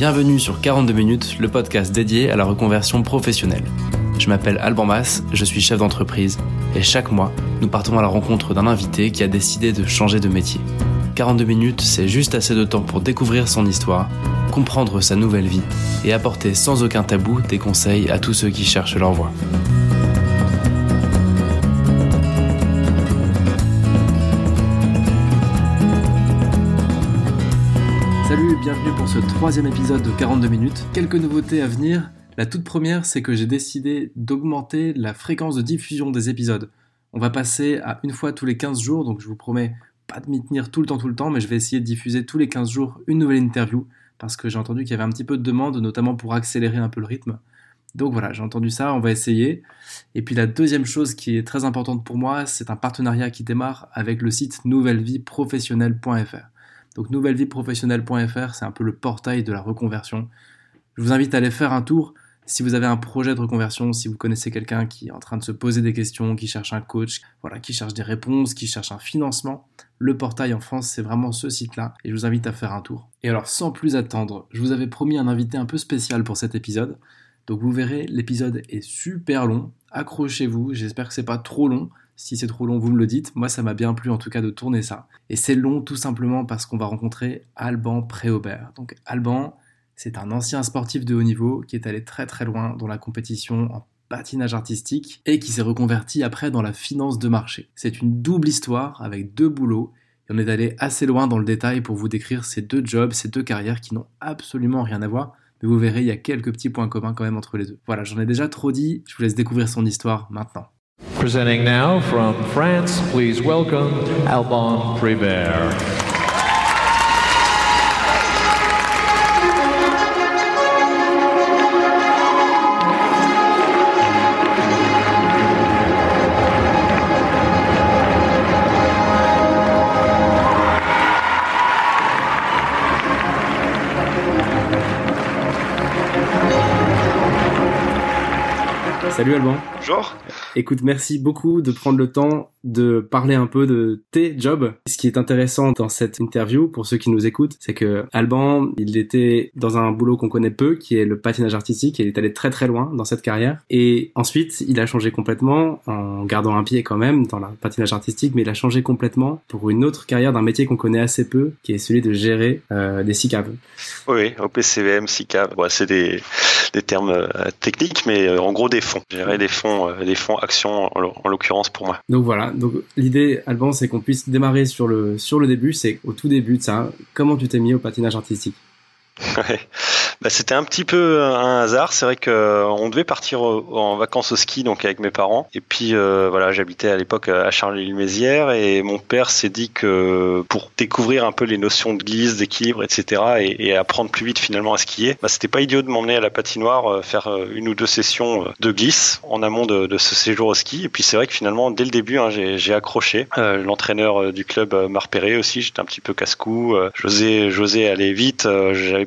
Bienvenue sur 42 minutes, le podcast dédié à la reconversion professionnelle. Je m'appelle Alban Mas, je suis chef d'entreprise et chaque mois, nous partons à la rencontre d'un invité qui a décidé de changer de métier. 42 minutes, c'est juste assez de temps pour découvrir son histoire, comprendre sa nouvelle vie et apporter sans aucun tabou des conseils à tous ceux qui cherchent leur voie. Bienvenue pour ce troisième épisode de 42 minutes. Quelques nouveautés à venir. La toute première, c'est que j'ai décidé d'augmenter la fréquence de diffusion des épisodes. On va passer à une fois tous les 15 jours, donc je vous promets pas de m'y tenir tout le temps, tout le temps, mais je vais essayer de diffuser tous les 15 jours une nouvelle interview, parce que j'ai entendu qu'il y avait un petit peu de demande, notamment pour accélérer un peu le rythme. Donc voilà, j'ai entendu ça, on va essayer. Et puis la deuxième chose qui est très importante pour moi, c'est un partenariat qui démarre avec le site nouvelleVieProfessionnelle.fr. Donc nouvellevieprofessionnelle.fr, c'est un peu le portail de la reconversion. Je vous invite à aller faire un tour. Si vous avez un projet de reconversion, si vous connaissez quelqu'un qui est en train de se poser des questions, qui cherche un coach, voilà, qui cherche des réponses, qui cherche un financement, le portail en France, c'est vraiment ce site-là et je vous invite à faire un tour. Et alors sans plus attendre, je vous avais promis un invité un peu spécial pour cet épisode. Donc vous verrez, l'épisode est super long. Accrochez-vous, j'espère que c'est pas trop long. Si c'est trop long, vous me le dites. Moi, ça m'a bien plu en tout cas de tourner ça. Et c'est long tout simplement parce qu'on va rencontrer Alban Préaubert. Donc Alban, c'est un ancien sportif de haut niveau qui est allé très très loin dans la compétition en patinage artistique et qui s'est reconverti après dans la finance de marché. C'est une double histoire avec deux boulots et on est allé assez loin dans le détail pour vous décrire ces deux jobs, ces deux carrières qui n'ont absolument rien à voir. Mais vous verrez, il y a quelques petits points communs quand même entre les deux. Voilà, j'en ai déjà trop dit, je vous laisse découvrir son histoire maintenant. Presenting now from France, please welcome Alban Prébert. Salut Alban. Bonjour. Écoute, merci beaucoup de prendre le temps de parler un peu de tes jobs. Ce qui est intéressant dans cette interview, pour ceux qui nous écoutent, c'est que Alban, il était dans un boulot qu'on connaît peu, qui est le patinage artistique, et il est allé très très loin dans cette carrière. Et ensuite, il a changé complètement, en gardant un pied quand même dans le patinage artistique, mais il a changé complètement pour une autre carrière d'un métier qu'on connaît assez peu, qui est celui de gérer euh, des SICAV. Oui, OPCVM, SICAV, bon, c'est des, des termes euh, techniques, mais euh, en gros des fonds. Gérer des fonds, euh, des fonds actions en, en l'occurrence pour moi. Donc voilà, l'idée, Alban, c'est qu'on puisse démarrer sur le début, c'est au tout début de ça, comment tu t'es mis au patinage artistique? Ouais. Bah, c'était un petit peu un hasard. C'est vrai que euh, on devait partir en vacances au ski donc avec mes parents. Et puis euh, voilà, j'habitais à l'époque à Charleville-Mézières et mon père s'est dit que pour découvrir un peu les notions de glisse, d'équilibre, etc. Et, et, apprendre plus vite finalement à skier, bah, c'était pas idiot de m'emmener à la patinoire euh, faire une ou deux sessions de glisse en amont de, de ce séjour au ski. Et puis c'est vrai que finalement dès le début, hein, j'ai accroché. Euh, L'entraîneur du club m'a repéré aussi. J'étais un petit peu casse-cou. J'osais, j'osais aller vite.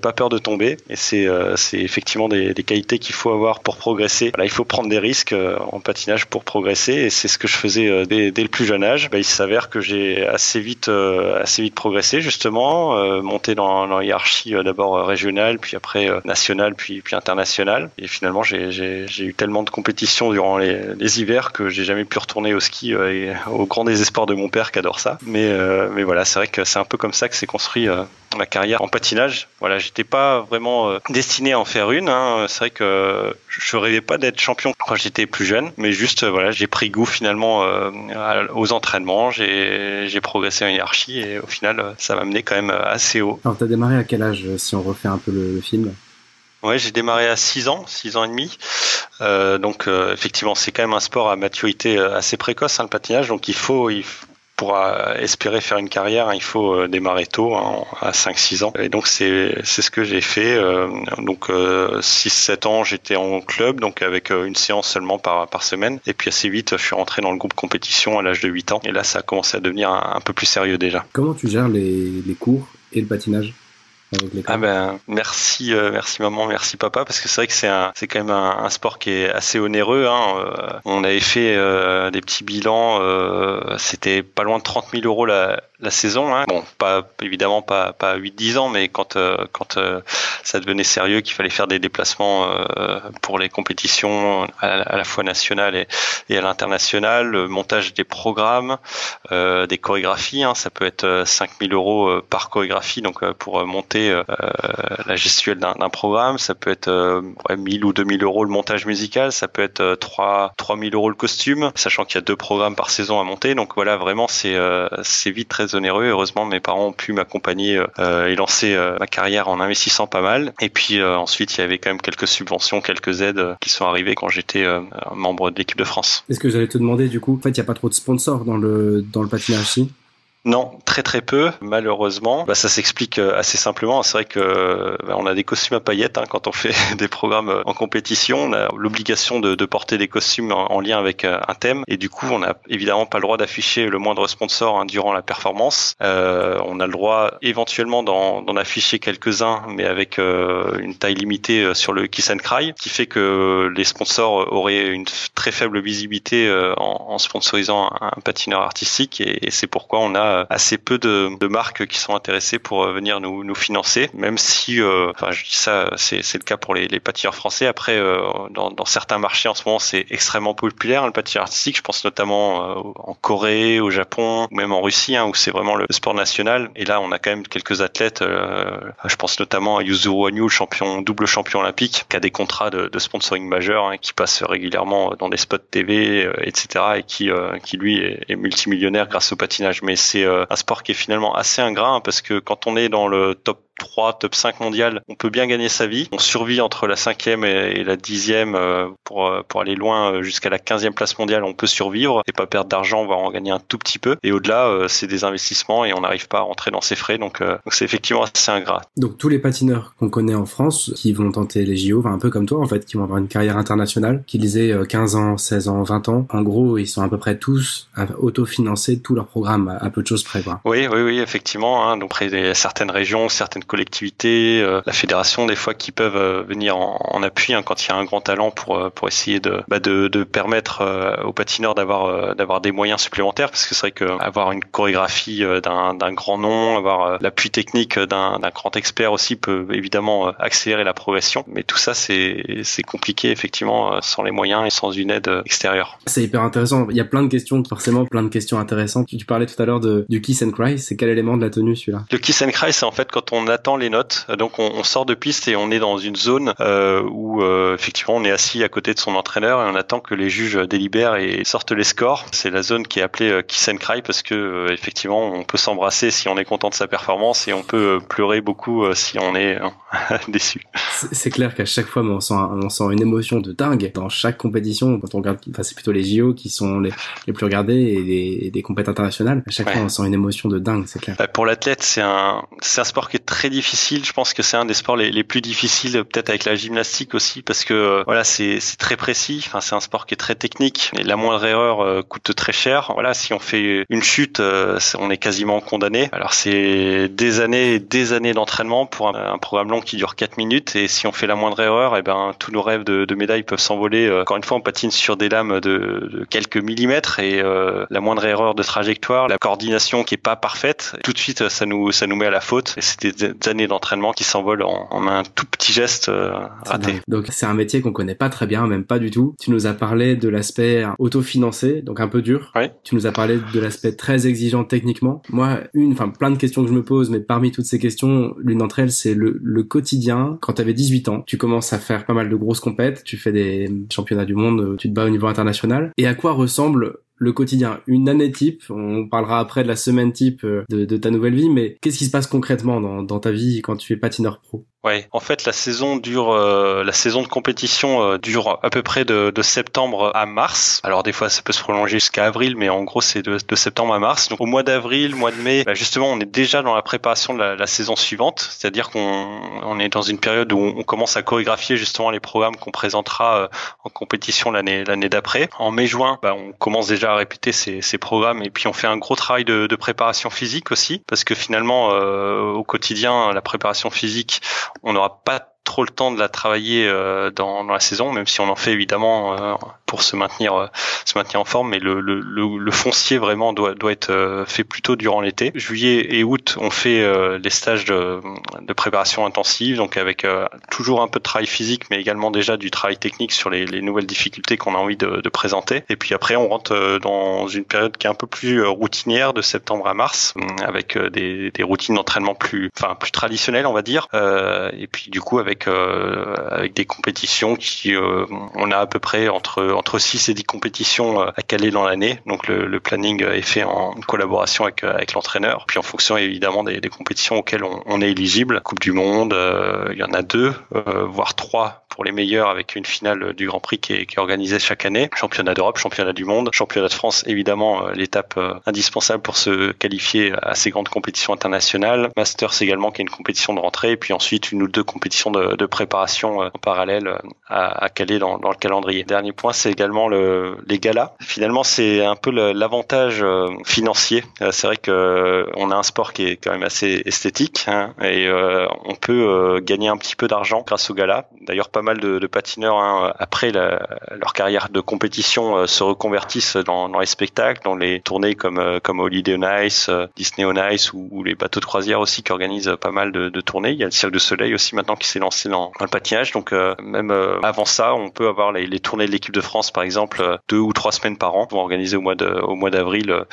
Pas peur de tomber. Et c'est euh, c'est effectivement des, qualités qu'il faut avoir pour progresser. Voilà, il faut prendre des risques euh, en patinage pour progresser et c'est ce que je faisais euh, dès, le plus jeune âge. Bah, il s'avère que j'ai assez vite assez vite progressé justement, monté dans, dans la hiérarchie d'abord régionale, puis après nationale, puis puis internationale. Et finalement, j'ai eu tellement de compétitions durant les, hivers que j'ai jamais pu retourner au ski et au grand désespoir de mon père qui adore ça. Mais mais voilà, c'est vrai que c'est un peu comme ça que s'est construit ma carrière en patinage. Voilà, j'étais pas vraiment euh, destiné à en faire une. Hein. C'est vrai que je rêvais pas d'être champion quand j'étais plus jeune, mais juste voilà, j'ai pris goût finalement euh, aux entraînements, j'ai progressé en hiérarchie et au final, ça m'a mené quand même assez haut. Alors, t'as démarré à quel âge si on refait un peu le, le film? Ouais, j'ai démarré à 6 ans, 6 ans et demi. Euh, donc euh, effectivement, c'est quand même un sport à maturité assez précoce, hein, le patinage. Donc il faut, il faut pour espérer faire une carrière, il faut démarrer tôt, hein, à 5-6 ans. Et donc c'est ce que j'ai fait. Donc 6-7 ans, j'étais en club, donc avec une séance seulement par par semaine. Et puis assez vite, je suis rentré dans le groupe compétition à l'âge de 8 ans. Et là, ça a commencé à devenir un, un peu plus sérieux déjà. Comment tu gères les, les cours et le patinage? Avec les Ah ben merci, euh, merci maman, merci papa, parce que c'est vrai que c'est un, c'est quand même un, un, sport qui est assez onéreux. Hein. Euh, on avait fait euh, des petits bilans, c'était pas loin de 30 000 euros la, la saison. Hein. Bon, pas évidemment pas pas 8-10 ans, mais quand quand ça devenait sérieux, qu'il fallait faire des déplacements pour les compétitions à, la fois nationales et, et à l'international, le montage des programmes, des chorégraphies, hein. ça peut être 5 000 euros par chorégraphie, donc pour monter la gestuelle d'un programme, ça peut être ouais, 1000 ou 2000 euros le montage musical, ça peut être 3 3000 euros le costume, sachant qu'il y a deux programmes par saison à monter. Donc voilà, vraiment c'est vite très Heureusement, mes parents ont pu m'accompagner et lancer ma carrière en investissant pas mal. Et puis ensuite, il y avait quand même quelques subventions, quelques aides qui sont arrivées quand j'étais membre de l'équipe de France. Est-ce que j'allais te demander du coup, en fait, il n'y a pas trop de sponsors dans le dans le patinage non, très très peu, malheureusement. Bah, ça s'explique euh, assez simplement. C'est vrai que bah, on a des costumes à paillettes hein, quand on fait des programmes euh, en compétition. On a l'obligation de, de, porter des costumes en, lien avec euh, un thème, et du coup, on n'a évidemment pas le droit d'afficher le moindre sponsor hein, durant la performance. Euh, on a le droit éventuellement d'en afficher quelques-uns, mais avec une taille limitée sur le Kiss and Cry, qui fait que les sponsors auraient une très faible visibilité en, en, sponsorisant un, patineur artistique, et c'est pourquoi on a euh, assez peu de, de, marques qui sont intéressées pour euh, venir nous, nous financer, même si, euh, enfin, je dis ça, c'est le cas pour les, les patineurs français. Après, dans, dans, certains marchés en ce moment, c'est extrêmement populaire le patinage artistique. Je pense notamment en Corée, au Japon, ou même en Russie, hein, où c'est vraiment le sport national. Et là, on a quand même quelques athlètes. je pense notamment à Yuzuru Wanyu, champion, double champion olympique, qui a des contrats de, de sponsoring majeurs, hein, qui passe régulièrement dans des spots TV, etc., et qui, qui lui est, est multimillionnaire grâce au patinage. Mais c'est euh, un sport qui est finalement assez ingrat hein, parce que quand on est dans le top 3, top 5 mondial, on peut bien gagner sa vie. On survit entre la cinquième et la dixième euh, pour, euh, pour aller loin jusqu'à la quinzième place mondiale. On peut survivre et pas perdre d'argent, voire en gagner un tout petit peu. Et au-delà, c'est des investissements et on n'arrive pas à rentrer dans ses frais. Donc c'est effectivement assez ingrat. Donc tous les patineurs qu'on connaît en France qui vont tenter les JO, un peu comme toi en fait, qui vont avoir une carrière internationale, qui aient 15 ans, 16 ans, 20 ans, en gros ils sont à peu près tous autofinancés tout leur programme à peu de choses près. Quoi. Oui, oui, oui, effectivement. Hein, donc près des certaines régions, certaines collectivités, euh, la fédération des fois qui peuvent euh, venir en, en appui hein, quand il y a un grand talent pour euh, pour essayer de bah, de, de, permettre aux patineurs d'avoir d'avoir des moyens supplémentaires parce que c'est vrai que avoir une chorégraphie d'un d'un grand nom, avoir l'appui technique d'un d'un grand expert aussi peut évidemment accélérer la progression. Mais tout ça c'est c'est compliqué effectivement sans les moyens et sans une aide extérieure. C'est hyper intéressant. Il y a plein de questions, forcément plein de questions intéressantes. Tu parlais tout à l'heure de du kiss and cry. C'est quel élément de la tenue celui-là? Le kiss and cry, c'est en fait quand on attend les notes. Donc on, on, sort de piste et on est dans une zone euh, où euh, effectivement on est assis à côté de son entraîneur et on attend que les juges délibèrent et sortent les scores. C'est la zone qui est appelée kiss and cry parce que euh, effectivement on peut s'embrasser si on est content de sa performance et on peut pleurer beaucoup si on est déçu. C'est clair qu'à chaque fois on sent, on sent une émotion de dingue dans chaque compétition. Quand on regarde, enfin c'est plutôt les JO qui sont les, les plus regardés et les, les compétitions internationales. À chaque fois on sent une émotion de dingue, c'est clair. Pour l'athlète, c'est un, c'est un sport qui est très difficile. Je pense que c'est un des sports les, plus difficiles, peut-être avec la gymnastique aussi, parce que euh, voilà, c'est, très précis. Enfin, c'est un sport qui est très technique la moindre erreur euh, coûte très cher. Voilà, si on fait une chute, euh, on est quasiment condamné. Alors c'est des années des années d'entraînement pour un, programme long qui dure 4 minutes et si on fait la moindre erreur, et eh ben tous nos rêves de, de médailles peuvent s'envoler. Encore une fois, on patine sur des lames de, quelques millimètres et la moindre erreur de trajectoire, la coordination qui est pas parfaite, tout de suite ça nous ça nous met à la faute. Et des années d'entraînement qui s'envolent en, en, un tout petit geste euh, raté. Donc c'est un métier qu'on connaît pas très bien, même pas du tout. Tu nous as parlé de l'aspect autofinancé, donc un peu dur. Oui. Tu nous as parlé de l'aspect très exigeant techniquement. Moi, une, enfin plein de questions que je me pose, mais parmi toutes ces questions, l'une d'entre elles, c'est le, le quotidien. Quand tu avais 18 ans, tu commences à faire pas mal de grosses compètes, tu fais des championnats du monde, tu te bats au niveau international. Et à quoi ressemble le quotidien, une année type. On parlera après de la semaine type euh, de, ta nouvelle vie, mais qu'est-ce qui se passe concrètement dans, ta vie quand tu es patineur pro? Ouais, en fait, la saison dure, euh, la saison de compétition euh, dure à peu près de, de, septembre à mars. Alors des fois, ça peut se prolonger jusqu'à avril, mais en gros, c'est de, de, septembre à mars. Donc au mois d'avril, mois de mai, bah, justement, on est déjà dans la préparation de la, la saison suivante, c'est-à-dire qu'on on est dans une période où on commence à chorégraphier justement les programmes qu'on présentera euh, en compétition l'année l'année d'après. En mai-juin, bah, on commence déjà à répéter ces, ces, programmes et puis on fait un gros travail de, de préparation physique aussi, parce que finalement, au quotidien, la préparation physique on n'aura pas trop le temps de la travailler euh, dans, la saison, même si on en fait évidemment euh, pour se maintenir euh, se maintenir en forme. Mais le, le, le, foncier vraiment doit, doit être fait plutôt durant l'été. Juillet et août, on fait les stages de, de, préparation intensive, donc avec toujours un peu de travail physique, mais également déjà du travail technique sur les, les nouvelles difficultés qu'on a envie de, de, présenter. Et puis après, on rentre dans une période qui est un peu plus routinière, de septembre à mars, avec des, des routines d'entraînement plus, enfin plus traditionnelles, on va dire. et puis du coup avec avec euh, des compétitions qui euh, on a à peu près entre entre 6 et 10 compétitions euh, à caler dans l'année. Donc le, planning est fait en collaboration avec avec l'entraîneur. Puis en fonction évidemment des, compétitions auxquelles on, est éligible. Coupe du monde, il y en a deux, voire trois pour les meilleurs avec une finale du Grand Prix qui est, organisée chaque année. Championnat d'Europe, championnat du monde, championnat de France, évidemment euh, l'étape euh, indispensable pour se qualifier à ces grandes compétitions internationales. Masters également qui est une compétition de rentrée et puis ensuite une ou deux compétitions de, préparation euh, en parallèle à, à caler dans, dans, le calendrier. Dernier point, c'est également le, les galas. Finalement, c'est un peu l'avantage financier. C'est vrai que on a un sport qui est quand même assez esthétique hein, et on peut gagner un petit peu d'argent grâce aux galas. D'ailleurs, pas mal de, de patineurs hein, après la, leur carrière de compétition euh, se reconvertissent dans, dans, les spectacles, dans les tournées comme euh, comme Holiday on Ice, euh, Disney on Ice ou, les bateaux de croisière aussi qui organisent pas mal de, de, tournées. Il y a le Cirque de Soleil aussi maintenant qui s'est lancé dans, dans, le patinage. Donc même avant ça, on peut avoir les, les tournées de l'équipe de France par exemple deux ou trois semaines par an, vont organiser au mois de au mois d'avril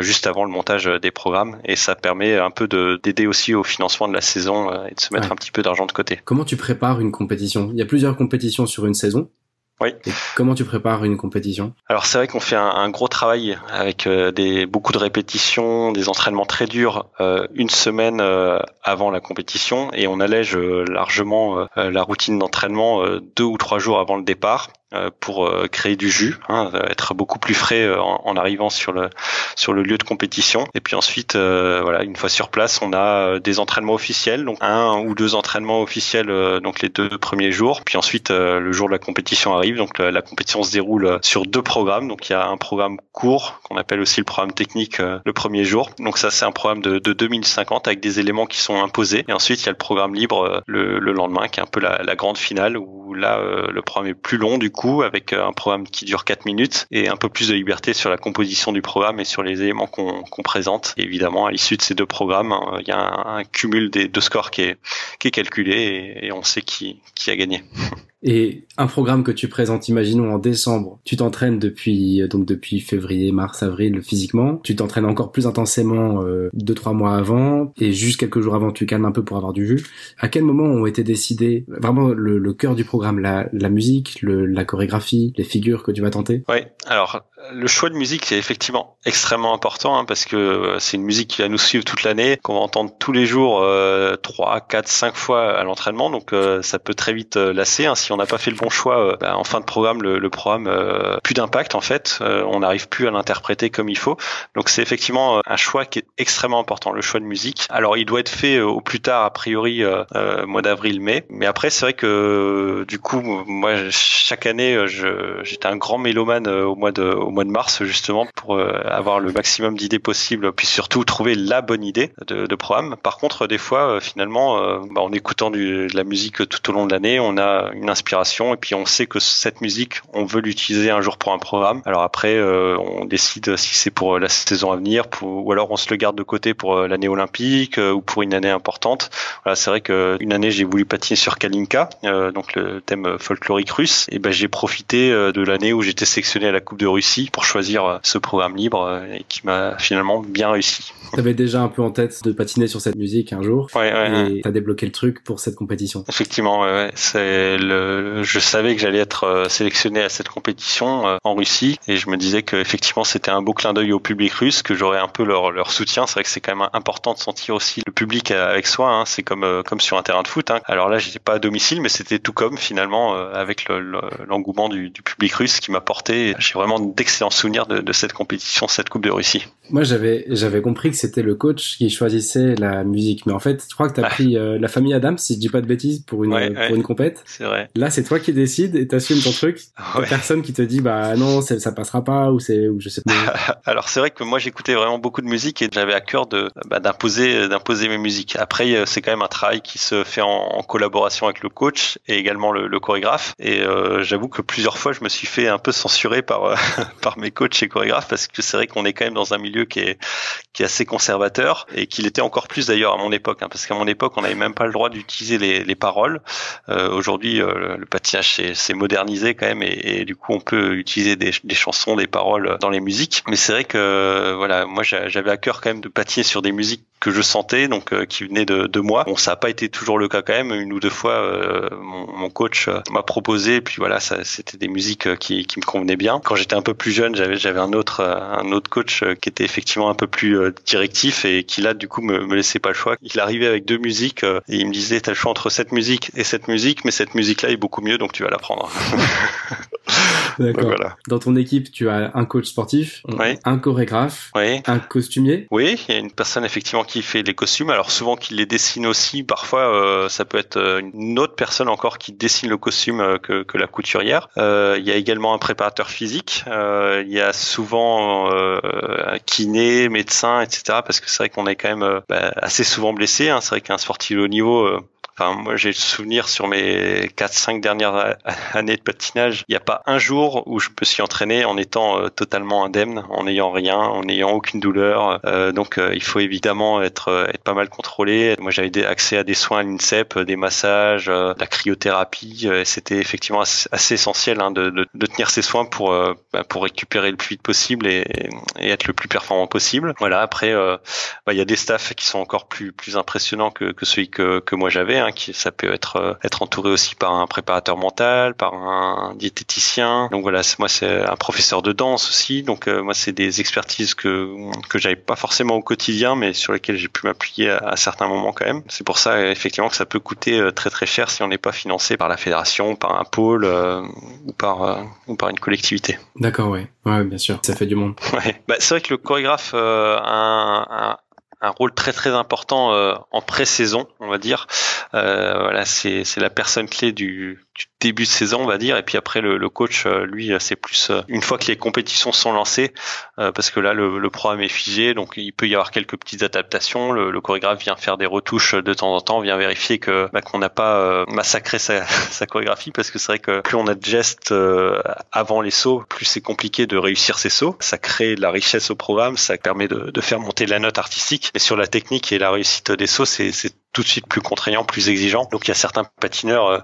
juste avant le montage des programmes et ça permet un peu d'aider aussi au financement de la saison et de se mettre un petit peu d'argent de côté. Comment tu prépares une compétition? Il y a plusieurs compétitions sur une saison. Oui. Et comment tu prépares une compétition? Alors c'est vrai qu'on fait un, un, gros travail avec euh, des beaucoup de répétitions, des entraînements très durs euh, une semaine euh, avant la compétition et on allège euh, largement euh, la routine d'entraînement deux ou trois jours avant le départ euh, pour euh, créer du jus, hein, être beaucoup plus frais euh, en, en, arrivant sur le sur le lieu de compétition. Et puis ensuite, voilà, une fois sur place, on a des entraînements officiels, donc un ou deux entraînements officiels, donc les deux premiers jours. Puis ensuite, le jour de la compétition arrive, donc la, la, compétition se déroule sur deux programmes. Donc il y a un programme court qu'on appelle aussi le programme technique le premier jour. Donc ça, c'est un programme de, de 2050 avec des éléments qui sont imposés. Et ensuite, il y a le programme libre le, le lendemain, qui est un peu la, la grande finale où là, le programme est plus long du coup avec euh, un programme qui dure 4 minutes et un peu plus de liberté sur la composition du programme et sur les éléments qu'on présente. évidemment, à l'issue de ces deux programmes, euh, il y a un, cumul des deux scores qui est, calculé et, on sait qui, a gagné. Et un programme que tu présentes, imaginons en décembre, tu t'entraînes depuis donc depuis février, mars, avril physiquement, tu t'entraînes encore plus intensément euh, deux trois mois avant et juste quelques jours avant tu calmes un peu pour avoir du jus. À quel moment ont été décidés vraiment le, le cœur du programme, la, la musique, le, la chorégraphie, les figures que tu vas tenter? Oui, alors le choix de musique est effectivement extrêmement important hein, parce que euh, c'est une musique qui va nous suivre toute l'année, qu'on va entendre tous les jours euh, 3, 4, 5 fois à l'entraînement, donc euh, ça peut très vite euh, lasser. Hein, si on n'a pas fait le bon choix bah, en fin de programme, le, le programme plus d'impact en fait, on n'arrive plus à l'interpréter comme il faut. Donc c'est effectivement un choix qui est extrêmement important, le choix de musique. Alors il doit être fait au plus tard, a priori mois d'avril-mai, mais après c'est vrai que du coup moi chaque année j'étais un grand mélomane au mois de au mois de mars justement pour euh, avoir le maximum d'idées possibles, puis surtout trouver la bonne idée de, de programme. Par contre, des fois, euh, finalement, euh, bah, en écoutant du, de la musique tout au long de l'année, on a une inspiration et puis on sait que cette musique, on veut l'utiliser un jour pour un programme. Alors après, on décide si c'est pour la saison à venir, pour, ou alors on se le garde de côté pour l'année olympique ou pour une année importante. Voilà, c'est vrai qu'une année j'ai voulu patiner sur Kalinka, donc le thème folklorique russe, et ben j'ai profité de l'année où j'étais sélectionné à la Coupe de Russie Pour choisir ce programme libre et qui m'a finalement bien réussi. T'avais déjà un peu en tête de patiner sur cette musique un jour. Ouais, ouais, et t'as débloqué le truc pour cette compétition. Effectivement, ouais, c'est le. Je savais que j'allais être euh, sélectionné à cette compétition euh, en Russie et je me disais que effectivement c'était un beau clin d'œil au public russe, que j'aurais un peu leur, leur soutien. C'est vrai que c'est quand même important de sentir aussi le public avec soi. Hein. C'est comme euh, comme sur un terrain de foot. Hein. Alors là, j'étais pas à domicile, mais c'était tout comme finalement avec l'engouement le, du, du, public russe qui m'a porté. J'ai vraiment d'excellents souvenirs de, de cette compétition, cette Coupe de Russie. Moi, j'avais j'avais compris que c'était le coach qui choisissait la musique. Mais en fait, je crois que tu as pris euh, la famille Adams, si je dis pas de bêtises, pour une, pour une compète. C'est vrai. Là, c'est toi qui décides et t'assumes ton truc. Ouais. Personne qui te dit, bah non, ça passera pas ou c'est, ou je sais pas. Alors, c'est vrai que moi, j'écoutais vraiment beaucoup de musique et j'avais à cœur de, bah, d'imposer, d'imposer mes musiques. Après, euh, c'est quand même un travail qui se fait en, collaboration avec le coach et également le, le chorégraphe. Et euh, j'avoue que plusieurs fois, je me suis fait un peu censurer par, euh, par mes coachs et chorégraphes parce que c'est vrai qu'on est quand même dans un milieu qui est, qui est assez conservateur et qu'il était encore plus d'ailleurs à mon époque, hein, parce qu'à mon époque, on n'avait même pas le droit d'utiliser les, les, paroles. Euh, Aujourd'hui, euh, le patinage s'est modernisé quand même, et, et, du coup, on peut utiliser des, des, chansons, des paroles dans les musiques. Mais c'est vrai que voilà, moi, j'avais à cœur quand même de patiner sur des musiques que je sentais, donc euh, qui venaient de, de, moi. Bon, ça n'a pas été toujours le cas quand même. Une ou deux fois, euh, mon, mon, coach euh, m'a proposé, et puis voilà, c'était des musiques qui, qui, me convenaient bien. Quand j'étais un peu plus jeune, j'avais j'avais un autre un autre coach qui était effectivement un peu plus directif et qui là, du coup, me, me laissait pas le choix. Il arrivait avec deux musiques et il me disait, t'as le choix entre cette musique et cette musique, mais cette musique-là est beaucoup mieux, donc tu vas la prendre. D'accord. Voilà. Dans ton équipe, tu as un coach sportif, oui. un chorégraphe, oui. un costumier. Oui, il y a une personne effectivement qui fait les costumes. Alors souvent qui les dessine aussi. Parfois, euh, ça peut être une autre personne encore qui dessine le costume euh, que, que, la couturière. Euh, il y a également un préparateur physique. Euh, il y a souvent euh, un kiné, médecin, etc. Parce que c'est vrai qu'on est quand même bah, assez souvent blessé. Hein. C'est vrai qu'un sportif au niveau Enfin, moi, j'ai le souvenir sur mes 4-5 dernières années de patinage, il n'y a pas un jour où je me suis entraîné en étant euh, totalement indemne, en n'ayant rien, en n'ayant aucune douleur. Euh, donc, euh, il faut évidemment être, être pas mal contrôlé. Moi, j'avais accès à des soins à l'INSEP, des massages, la cryothérapie. c'était effectivement assez, essentiel hein, de, de, de, tenir ces soins pour, bah, pour récupérer le plus vite possible et, et, être le plus performant possible. Voilà. Après, bah, il y a des staffs qui sont encore plus, plus impressionnants que, que celui que, que moi j'avais. Hein, ça peut être euh, être entouré aussi par un préparateur mental, par un diététicien. Donc voilà, moi c'est un professeur de danse aussi. Donc euh, moi c'est des expertises que que j'avais pas forcément au quotidien, mais sur lesquelles j'ai pu m'appuyer à, à, certains moments quand même. C'est pour ça effectivement que ça peut coûter euh, très très cher si on n'est pas financé par la fédération, par un pôle ou par ou par une collectivité. D'accord, ouais, ouais, bien sûr, ça fait du monde. Ouais, bah, c'est vrai que le chorégraphe a un, un un rôle très très important euh, en pré-saison, on va dire. Euh, voilà, c'est la personne clé du début de saison, on va dire, et puis après le, coach, euh, lui, c'est plus euh, une fois que les compétitions sont lancées, euh, parce que là le, programme est figé, donc il peut y avoir quelques petites adaptations. Le, chorégraphe vient faire des retouches de temps en temps, vient vérifier que bah, qu'on n'a pas massacré sa, chorégraphie, parce que c'est vrai que plus on a de gestes avant les sauts, plus c'est compliqué de réussir ces sauts. Ça crée de la richesse au programme, ça permet de, de faire monter la note artistique. Mais sur la technique et la réussite des sauts, c'est tout de suite plus contraignant, plus exigeant. Donc il y a certains patineurs euh,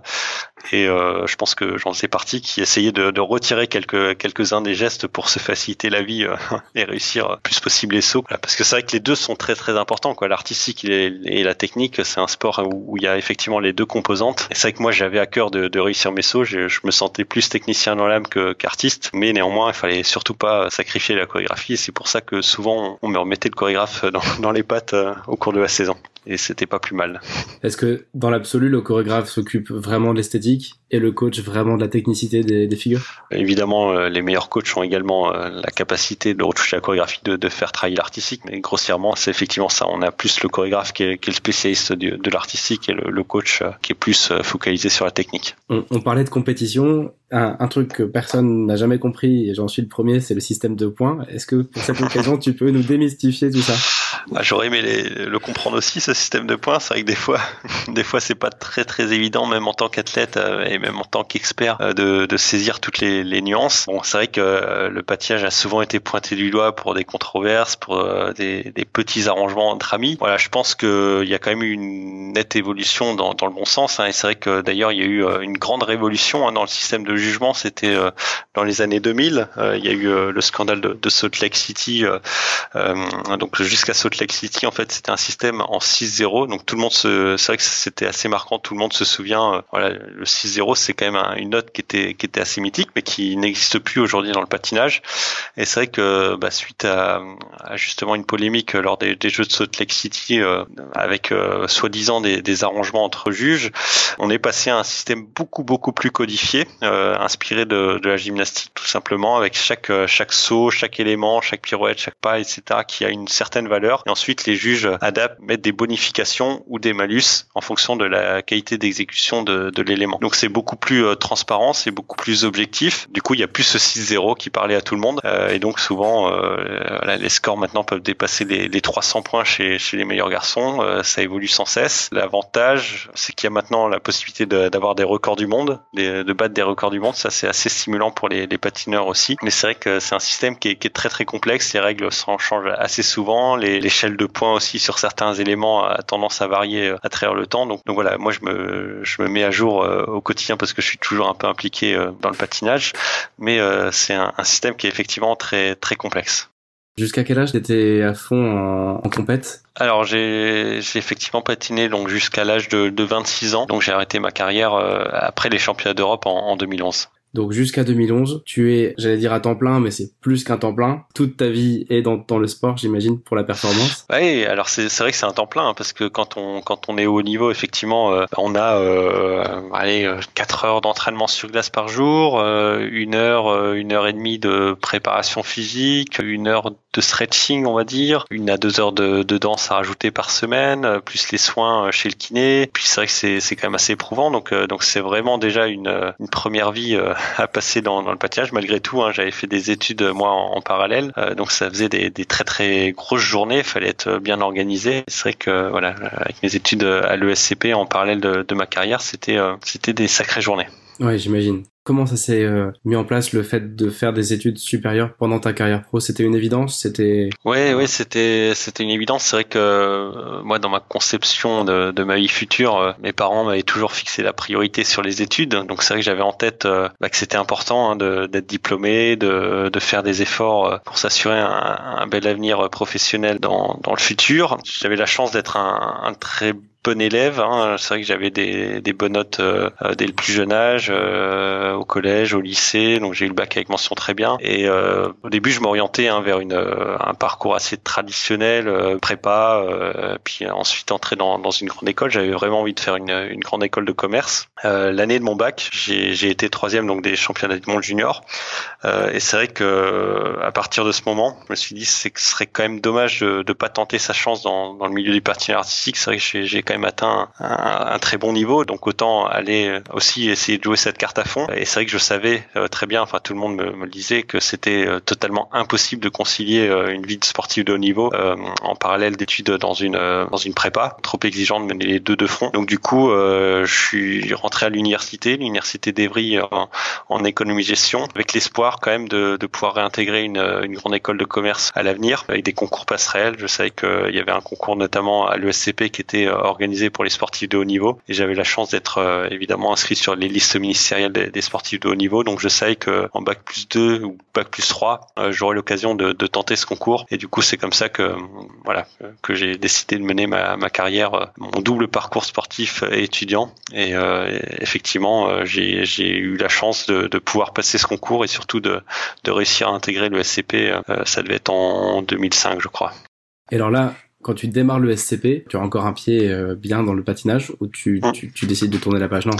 et euh, je pense que j'en sais partie qui essayaient de, de, retirer quelques quelques uns des gestes pour se faciliter la vie euh, et réussir le plus possible les sauts. Parce que c'est vrai que les deux sont très très importants. Quoi, l'artistique et, la technique, c'est un sport où, il y a effectivement les deux composantes. C'est vrai que moi j'avais à cœur de, de réussir mes sauts. Je, je, me sentais plus technicien dans l'âme qu'artiste, mais néanmoins il fallait surtout pas sacrifier la chorégraphie. C'est pour ça que souvent on me remettait le chorégraphe dans, dans les pattes au cours de la saison et c'était pas plus mal. Est-ce que dans l'absolu, le chorégraphe s'occupe vraiment de l'esthétique? Et le coach vraiment de la technicité des, des figures? Évidemment, euh, les meilleurs coachs ont également euh, la capacité de retoucher la chorégraphie, de, de faire travailler l'artistique, mais grossièrement, c'est effectivement ça. On a plus le chorégraphe qui est, qui est le spécialiste de, de l'artistique et le, le, coach euh, qui est plus focalisé sur la technique. On, on parlait de compétition. Un, un, truc que personne n'a jamais compris, et j'en suis le premier, c'est le système de points. Est-ce que pour cette occasion, tu peux nous démystifier tout ça? Ah, J'aurais aimé les, le comprendre aussi, ce système de points. C'est vrai que des fois, des fois, c'est pas très très évident, même en tant qu'athlète, et même en tant qu'expert de, de, saisir toutes les, nuances. Bon, c'est vrai que le patinage a souvent été pointé du doigt pour des controverses, pour des, des, petits arrangements entre amis. Voilà, je pense qu'il y a quand même eu une nette évolution dans, le bon sens. Hein, et c'est vrai que d'ailleurs il y a eu une grande révolution hein, dans le système de jugement. C'était dans les années 2000. il y a eu le scandale de, de Salt Lake City. donc jusqu'à Salt Lake City, en fait, c'était un système en 6-0. Donc tout le monde se, c'est vrai que c'était assez marquant. Tout le monde se souvient. Euh, voilà, le 6-0, c'est quand même une note qui était assez mythique, mais qui n'existe plus aujourd'hui dans le patinage. Et c'est vrai que bah, suite à, justement une polémique lors des, Jeux de Salt Lake City, euh, avec euh, soi-disant des, arrangements entre juges, on est passé à un système beaucoup beaucoup plus codifié, inspiré de, la gymnastique tout simplement, avec chaque chaque saut, chaque élément, chaque pirouette, chaque pas, etc., qui a une certaine valeur. Et ensuite, les juges adaptent, mettent des bonifications ou des malus en fonction de la qualité d'exécution de, de l'élément. Donc c'est beaucoup plus euh, transparent, c'est beaucoup plus objectif. Du coup, il y a plus ce 6-0 qui parlait à tout le monde. Euh, et donc souvent, euh, les scores maintenant peuvent dépasser les, les 300 points chez, chez les meilleurs garçons. ça évolue sans cesse. L'avantage, c'est qu'il y a maintenant la possibilité d'avoir des records du monde, de battre des records du monde. Ça, c'est assez stimulant pour les, les patineurs aussi. Mais c'est vrai que c'est un système qui est, qui est, très très complexe. Les règles changent assez souvent. L'échelle de points aussi sur certains éléments a tendance à varier à travers le temps. Donc, donc voilà, moi je me, je me mets à jour au quotidien parce que je suis toujours un peu impliqué euh, dans le patinage. Mais euh, c'est un, un, système qui est effectivement très, très complexe. Jusqu'à quel âge t'étais à fond en, en compète Alors j'ai effectivement patiné donc jusqu'à l'âge de, de, 26 ans. Donc j'ai arrêté ma carrière après les championnats d'Europe en, en 2011. Donc jusqu'à 2011, tu es, j'allais dire à temps plein, mais c'est plus qu'un temps plein. Toute ta vie est dans, le sport, j'imagine, pour la performance. Oui, alors c'est vrai que c'est un temps plein hein, parce que quand on quand on est au haut niveau, effectivement, euh, on a euh, allez 4 euh, heures d'entraînement sur glace par jour, euh, une heure, une heure et demie de préparation physique, une heure de stretching, on va dire, une à deux heures de, danse à rajouter par semaine, plus les soins chez le kiné. Puis c'est vrai que c'est quand même assez éprouvant, donc donc c'est vraiment déjà une une première vie à passer dans, le patinage. Malgré tout, hein, j'avais fait des études moi en, parallèle, euh, donc ça faisait des, des, très très grosses journées. Fallait être bien organisé. C'est vrai que voilà, avec mes études à l'ESCP en parallèle de, de ma carrière, c'était euh, c'était des sacrées journées. Ouais, j'imagine. Comment ça s'est euh, mis en place le fait de faire des études supérieures pendant ta carrière pro? C'était une évidence? C'était Ouais, ouais, c'était c'était une évidence. C'est vrai que euh, moi, dans ma conception de, de, ma vie future, euh, mes parents m'avaient toujours fixé la priorité sur les études. Donc c'est vrai que j'avais en tête bah, que c'était important hein, d'être diplômé, de, de faire des efforts pour s'assurer un, un, bel avenir professionnel dans, dans le futur. J'avais la chance d'être un, un très bon élève. Hein. C'est vrai que j'avais des, des bonnes notes euh, dès le plus jeune âge, euh, au collège, au lycée. Donc j'ai eu le bac avec mention très bien. Et euh, au début, je m'orientais hein, vers une, un parcours assez traditionnel, prépa, puis ensuite entrer dans, dans une grande école. J'avais vraiment envie de faire une, une grande école de commerce. L'année de mon bac, j'ai été troisième donc des championnats du monde junior. et c'est vrai que à partir de ce moment, je me suis dit c'est que ce serait quand même dommage de ne pas tenter sa chance dans, dans le milieu du patinage artistique. C'est vrai que j'ai quand même atteint un, très bon niveau, donc autant aller aussi essayer de jouer cette carte à fond. Et c'est vrai que je savais euh, très bien, enfin tout le monde me, le disait, que c'était euh, totalement impossible de concilier euh, une vie de sportif de haut niveau en parallèle d'études dans une dans une prépa, trop exigeant de mener les deux de front. Donc du coup, je suis rentré à l'université, l'université d'Evry en, en, économie gestion, avec l'espoir quand même de, de pouvoir réintégrer une, une grande école de commerce à l'avenir avec des concours passerelles. Je savais qu'il y avait un concours notamment à l'ESCP qui était organisé pour les sportifs de haut niveau. Et j'avais la chance d'être euh, évidemment inscrit sur les listes ministérielles des, sportifs de haut niveau. Donc je savais que en bac plus 2 ou bac plus 3, euh, j'aurais l'occasion de, tenter ce concours. Et du coup, c'est comme ça que voilà que j'ai décidé de mener ma, carrière, euh, mon double parcours sportif et étudiant. Et effectivement, j'ai eu la chance de, pouvoir passer ce concours et surtout de réussir à intégrer le SCP. ça devait être en 2005, je crois. Et alors là, quand tu démarres le SCP, tu as encore un pied euh, bien dans le patinage ou tu, mm. tu, tu, décides de tourner la page? Non,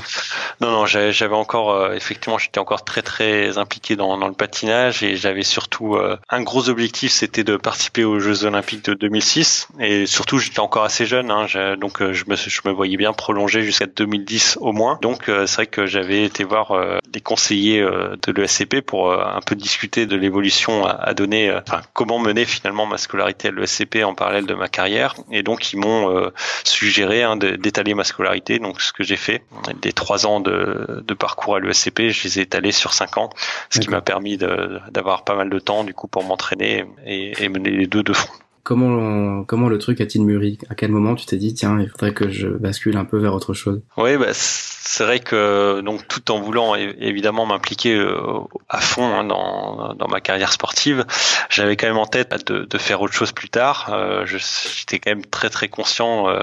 non, non j'avais encore, euh, effectivement, j'étais encore très très impliqué dans, dans le patinage et j'avais surtout euh, un gros objectif, c'était de participer aux Jeux Olympiques de 2006 et surtout j'étais encore assez jeune, hein, donc je me, je me voyais bien prolonger jusqu'à 2010 au moins. Donc c'est vrai que j'avais été voir des conseillers de l'ESCP pour un peu discuter de l'évolution à, à, donner, enfin comment mener finalement ma scolarité à l'ESCP en parallèle de ma ma carrière. Et donc, ils m'ont suggéré hein, d'étaler ma scolarité. Donc, ce que j'ai fait, des trois ans de, de parcours à l'ESCP, je les ai étalés sur cinq ans, ce qui m'a permis d'avoir pas mal de temps du coup pour m'entraîner et, et mener les deux de front. Comment, comment le truc a-t-il mûri? À quel moment tu t'es dit, tiens, il faudrait que je bascule un peu vers autre chose? Oui, bah, c'est vrai que donc tout en voulant évidemment m'impliquer euh, à fond hein, dans, dans ma carrière sportive, j'avais quand même en tête de, faire autre chose plus tard. Euh, J'étais quand même très très conscient euh,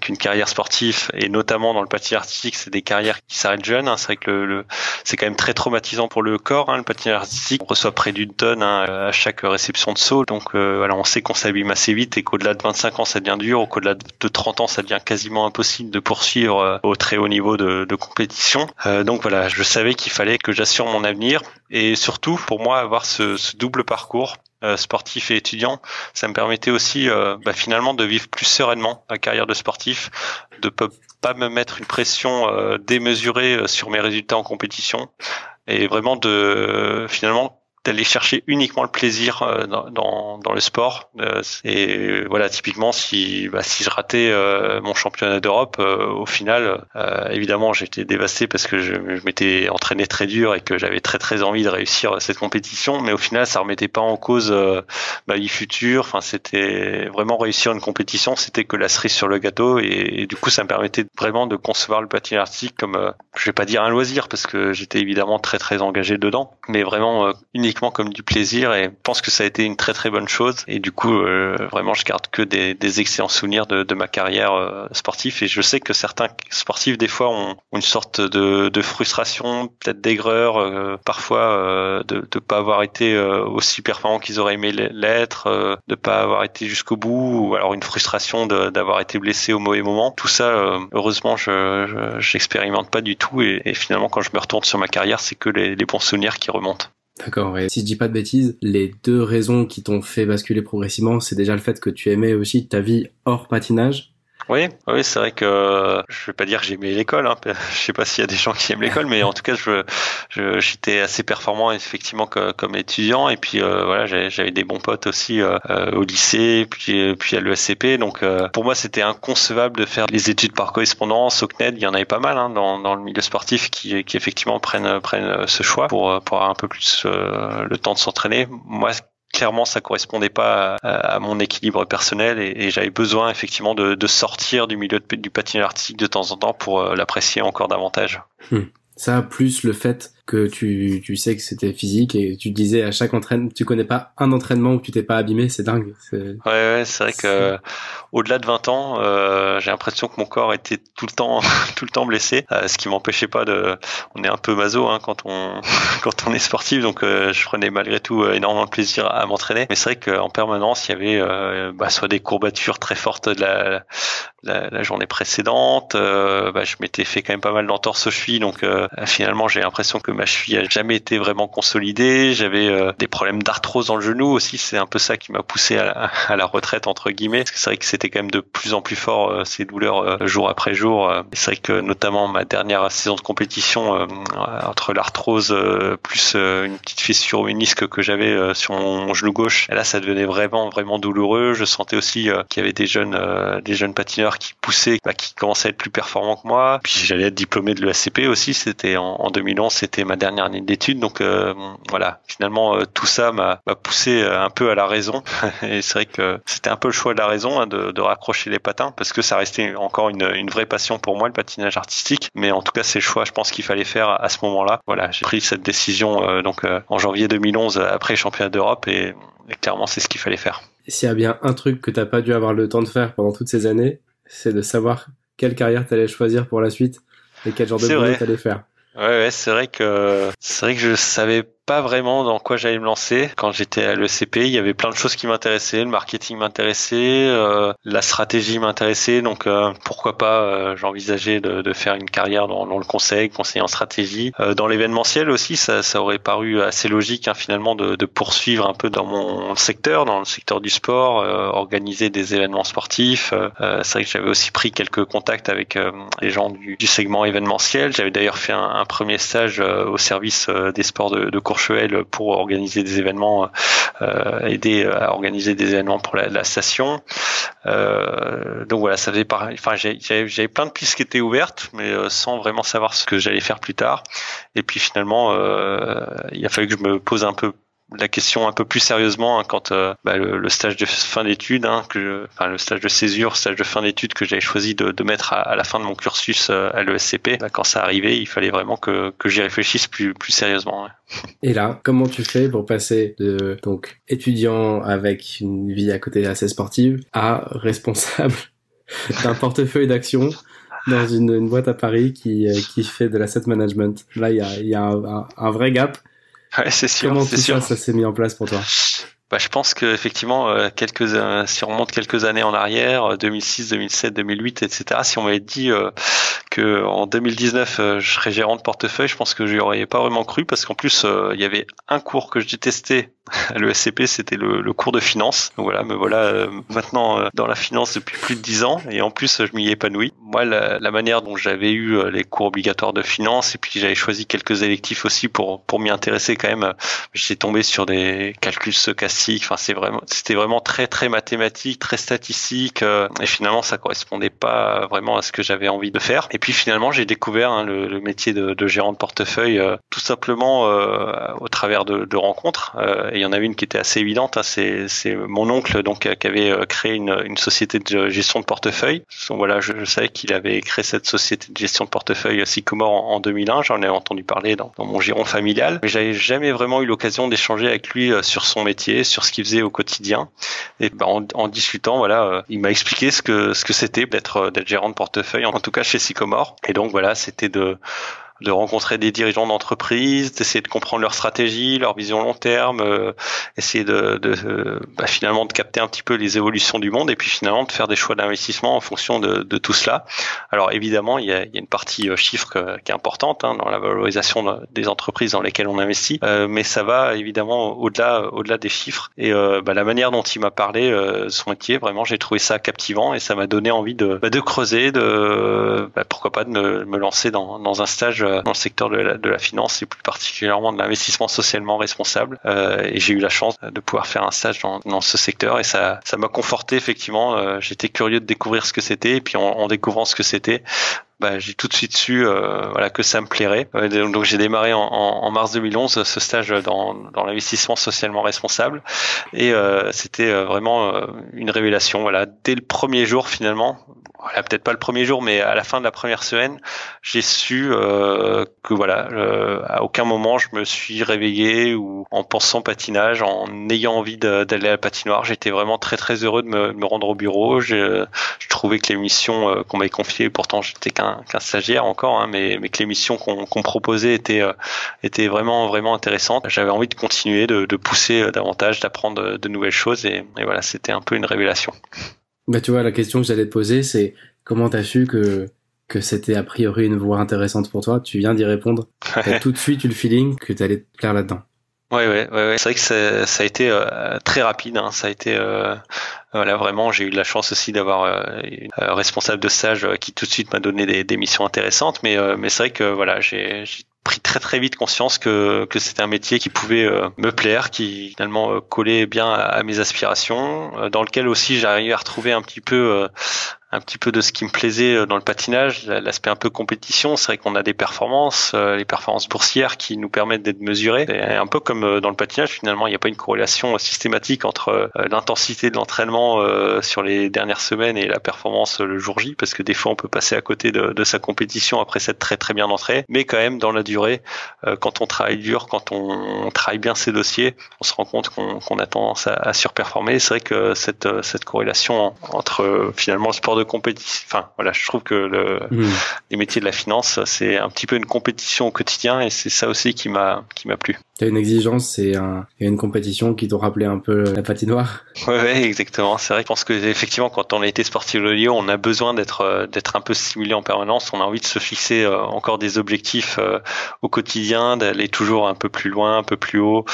qu'une carrière sportive et notamment dans le patinage artistique, c'est des carrières qui s'arrêtent jeunes. Hein. C'est vrai que le, c'est quand même très traumatisant pour le corps. Hein, le patinage artistique, on reçoit près d'une tonne à chaque réception de saut. Donc euh, voilà, on sait qu'on s'abîme assez vite et qu'au-delà de 25 ans, ça devient dur. Au-delà de 30 ans, ça devient quasiment impossible de poursuivre euh, au très haut niveau de, compétition. Euh, donc voilà, je savais qu'il fallait que j'assure mon avenir et surtout pour moi avoir ce, ce double parcours euh, sportif et étudiant, ça me permettait aussi euh, bah, finalement de vivre plus sereinement ma carrière de sportif, de pas me mettre une pression démesurée sur mes résultats en compétition et vraiment de finalement d'aller chercher uniquement le plaisir euh, dans, le sport. Euh, et voilà, typiquement, si, bah, je ratais euh, mon championnat d'Europe, au final, évidemment, j'étais dévasté parce que je, m'étais entraîné très dur et que j'avais très très envie de réussir cette compétition. Mais au final, ça remettait pas en cause ma vie future. Enfin, c'était vraiment réussir une compétition, c'était que la cerise sur le gâteau. Et, du coup, ça me permettait vraiment de concevoir le patinage artistique comme, je vais pas dire un loisir parce que j'étais évidemment très très engagé dedans, mais vraiment uniquement comme du plaisir et je pense que ça a été une très très bonne chose. Et du coup euh, vraiment je garde que des, des excellents souvenirs de, de ma carrière euh, sportive. Et je sais que certains sportifs des fois ont, une sorte de, de frustration peut-être d'aigreur euh, parfois de ne pas avoir été aussi performant qu'ils auraient aimé l'être de pas avoir été jusqu'au bout ou alors une frustration d'avoir été blessé au mauvais moment. Tout ça heureusement je j'expérimente pas du tout. Et, et, finalement quand je me retourne sur ma carrière c'est que les, les bons souvenirs qui remontent D'accord. Si je dis pas de bêtises, les deux raisons qui t'ont fait basculer progressivement, c'est déjà le fait que tu aimais aussi ta vie hors patinage oui, oui, c'est vrai que je vais pas dire que j'aimais l'école. Hein. Je sais pas s'il y a des gens qui aiment l'école, mais en tout cas, je, j'étais assez performant effectivement comme, étudiant. Et puis euh, voilà, j'avais des bons potes aussi euh, euh, au lycée, puis puis à l'ESCP. Donc pour moi, c'était inconcevable de faire les études par correspondance au CNED. Il y en avait pas mal hein, dans, dans le milieu sportif qui, qui effectivement prennent prennent ce choix pour pour avoir un peu plus le temps de s'entraîner. Moi, clairement ça correspondait pas à, mon équilibre personnel et, j'avais besoin effectivement de, sortir du milieu du patinage artistique de temps en temps pour euh, l'apprécier encore davantage. Hmm. Ça, plus le fait que tu, tu sais que c'était physique et tu disais à chaque entraînement, tu connais pas un entraînement où tu t'es pas abîmé, c'est dingue. Ouais, ouais c'est vrai que au-delà de 20 ans, euh, j'ai l'impression que mon corps était tout le temps, tout le temps blessé, euh, ce qui m'empêchait pas de. On est un peu maso hein, quand on quand on est sportif, donc euh, je prenais malgré tout énormément de plaisir à m'entraîner. Mais c'est vrai qu'en permanence, il y avait bah, soit des courbatures très fortes de la la, la journée précédente. bah, je m'étais fait quand même pas mal d'entorses aux chevilles, donc finalement j'ai l'impression que ma cheville a jamais été vraiment consolidée. J'avais euh, des problèmes d'arthrose dans le genou aussi. C'est un peu ça qui m'a poussé à, la retraite entre guillemets. Parce que c'est vrai que c'était quand même de plus en plus fort euh, ces douleurs euh, jour après jour. c'est vrai que notamment ma dernière saison de compétition entre l'arthrose plus une petite fissure ménisque que j'avais sur mon genou gauche, là ça devenait vraiment vraiment douloureux. Je sentais aussi qu'il y avait des jeunes des jeunes patineurs qui poussaient, bah, qui commençaient à être plus performants que moi. Puis j'allais être diplômé de l'ESCP aussi. C'était en, en 2011, c'était ma dernière année d'études. Donc euh, voilà, finalement euh, tout ça m'a poussé euh, un peu à la raison. Et c'est vrai que c'était un peu le choix de la raison hein, de, de, raccrocher les patins parce que ça restait encore une, une, vraie passion pour moi le patinage artistique. Mais en tout cas c'est le choix, je pense qu'il fallait faire à ce moment-là. Voilà, j'ai pris cette décision donc en janvier 2011 après les championnats d'Europe et, clairement c'est ce qu'il fallait faire. S'il y a bien un truc que t'as pas dû avoir le temps de faire pendant toutes ces années, c'est de savoir quelle carrière t'allais choisir pour la suite et quel genre de boulot t'allais faire. Ouais, ouais c'est vrai que c'est vrai que je savais pas vraiment dans quoi j'allais me lancer. Quand j'étais à l'ECP, il y avait plein de choses qui m'intéressaient. Le marketing m'intéressait, euh, la stratégie m'intéressait. Donc euh, pourquoi pas euh, j'envisageais de, de, faire une carrière dans, dans, le conseil, conseiller en stratégie. Euh, dans l'événementiel aussi, ça, ça, aurait paru assez logique hein, finalement de, de, poursuivre un peu dans mon secteur, dans le secteur du sport, euh, organiser des événements sportifs. C'est vrai que j'avais aussi pris quelques contacts avec les gens du, du segment événementiel. J'avais d'ailleurs fait un, un, premier stage au service des sports de, de course Courchevel pour organiser des événements, aider à organiser des événements pour la, station. donc voilà, ça faisait pareil. Enfin, j'avais plein de pistes qui étaient ouvertes, mais sans vraiment savoir ce que j'allais faire plus tard. Et puis finalement, il a fallu que je me pose un peu la question un peu plus sérieusement hein, quand euh, bah, le, stage de fin d'études, hein, enfin le stage de césure, stage de fin d'études que j'avais choisi de, de mettre à, la fin de mon cursus euh, à l'ESCP, bah, quand ça arrivait, il fallait vraiment que, que j'y réfléchisse plus, plus sérieusement. Et là, comment tu fais pour passer de donc étudiant avec une vie à côté assez sportive à responsable d'un portefeuille d'actions dans une, une, boîte à Paris qui, euh, qui fait de l'asset management? Là, il y a, y a un, un, vrai gap Ouais, c'est sûr. Comment tout sûr. ça, ça s'est mis en place pour toi? Bah, je pense que effectivement, euh, quelques, euh, si on remonte quelques années en arrière, 2006, 2007, 2008, etc. Si on m'avait dit euh, que en 2019 euh, je serais gérant de portefeuille, je pense que je n'y aurais pas vraiment cru parce qu'en plus il y avait un cours que je détestais à l'ESCP, c'était le, le, cours de finance. Donc voilà, me voilà maintenant dans la finance depuis plus de dix ans et en plus je m'y épanouis. Moi, la, la, manière dont j'avais eu les cours obligatoires de finance et puis j'avais choisi quelques électifs aussi pour pour m'y intéresser quand même, j'étais tombé sur des calculs stochastiques C'est vraiment, c'était vraiment très très mathématique, très statistique, euh, et finalement ça correspondait pas vraiment à ce que j'avais envie de faire. Et puis finalement, j'ai découvert hein, le, métier de, de, gérant de portefeuille euh, tout simplement euh, au travers de, de rencontres. et il y en avait une qui était assez évidente. Hein, c'est, mon oncle donc qui avait créé une, une, société de gestion de portefeuille. Donc, voilà, je, je, savais qu'il avait créé cette société de gestion de portefeuille Sycomore en, en 2001. J'en ai entendu parler dans, dans mon giron familial, mais j'avais jamais vraiment eu l'occasion d'échanger avec lui sur son métier, sur ce qu'il faisait au quotidien. Et ben, en, discutant, voilà, euh, il m'a expliqué ce que ce que c'était d'être euh, d'être gérant de portefeuille, en tout cas chez Sycomore. Et donc voilà, c'était de de rencontrer des dirigeants d'entreprise, d'essayer de comprendre leur stratégie, leur vision long terme, euh, essayer de, de bah, finalement de capter un petit peu les évolutions du monde et puis finalement de faire des choix d'investissement en fonction de, de, tout cela. Alors évidemment, il y a, il y a une partie euh, chiffre qui est importante hein, dans la valorisation des entreprises dans lesquelles on investit, euh, mais ça va évidemment au-delà au-delà des chiffres et bah, la manière dont il m'a parlé son métier, vraiment j'ai trouvé ça captivant et ça m'a donné envie de, bah, de creuser, de bah, pourquoi pas de me, me lancer dans, dans un stage euh, dans le secteur de la, finance et plus particulièrement de l'investissement socialement responsable. Euh, et j'ai eu la chance de pouvoir faire un stage dans, ce secteur et ça ça m'a conforté effectivement. Euh, j'étais curieux de découvrir ce que c'était et puis en découvrant ce que c'était, bah, j'ai tout de suite su euh, voilà que ça me plairait. Euh, donc j'ai démarré en, mars 2011 ce stage dans, dans l'investissement socialement responsable et euh, c'était vraiment une révélation. Voilà, dès le premier jour finalement, voilà, peut-être pas le premier jour, mais à la fin de la première semaine, j'ai su euh, que voilà, euh, à aucun moment je me suis réveillé ou en pensant patinage, en ayant envie d'aller à la patinoire. J'étais vraiment très très heureux de me, me rendre au bureau. Je, je trouvais que les missions euh, qu'on m'avait confiées, pourtant j'étais qu'un qu'un stagiaire encore, hein, mais, mais que les missions qu'on proposait étaient euh, étaient vraiment vraiment intéressantes. J'avais envie de continuer, de, de pousser davantage, d'apprendre de nouvelles choses et, et voilà, c'était un peu une révélation. Bah, tu vois, la question que j'allais te poser, c'est comment t'as su que, que c'était a priori une voie intéressante pour toi? Tu viens d'y répondre. T'as tout de suite eu le feeling que t'allais te plaire là-dedans. Ouais, ouais, ouais, c'est vrai que ça a été euh, très rapide. Hein. Ça a été, euh, voilà, vraiment, j'ai eu de la chance aussi d'avoir euh, un responsable de stage qui tout de suite m'a donné des, des, missions intéressantes. Mais, mais c'est vrai que voilà, j'ai pris très très vite conscience que, que c'était un métier qui pouvait euh, me plaire, qui finalement euh, collait bien à, mes aspirations, euh, dans lequel aussi j'arrivais à retrouver un petit peu un petit peu de ce qui me plaisait euh, dans le patinage, l'aspect un peu compétition. C'est vrai qu'on a des performances, euh, les performances boursières qui nous permettent d'être mesurées. Et un peu comme euh, dans le patinage, finalement, il n'y a pas une corrélation systématique entre l'intensité de l'entraînement sur les dernières semaines et la performance le jour J, parce que des fois on peut passer à côté de, de sa compétition après s'être très très bien entré. Mais quand même, dans la durée, quand on travaille dur, quand on, travaille bien ses dossiers, on se rend compte qu'on a tendance à, à surperformer. C'est vrai que cette, cette corrélation entre finalement le sport de compétition. Enfin, voilà, je trouve que le, hmm. les métiers de la finance, c'est un petit peu une compétition au quotidien et c'est ça aussi qui m'a qui m'a plu. A une exigence, a une compétition qui doit rappeler un peu la patinoire. Ouais, exactement. C'est vrai. Je pense que effectivement, quand on a été sportif de Lyon, on a besoin d'être euh, d'être un peu stimulé en permanence. On a envie de se fixer euh, encore des objectifs euh, au quotidien, d'aller toujours un peu plus loin, un peu plus haut.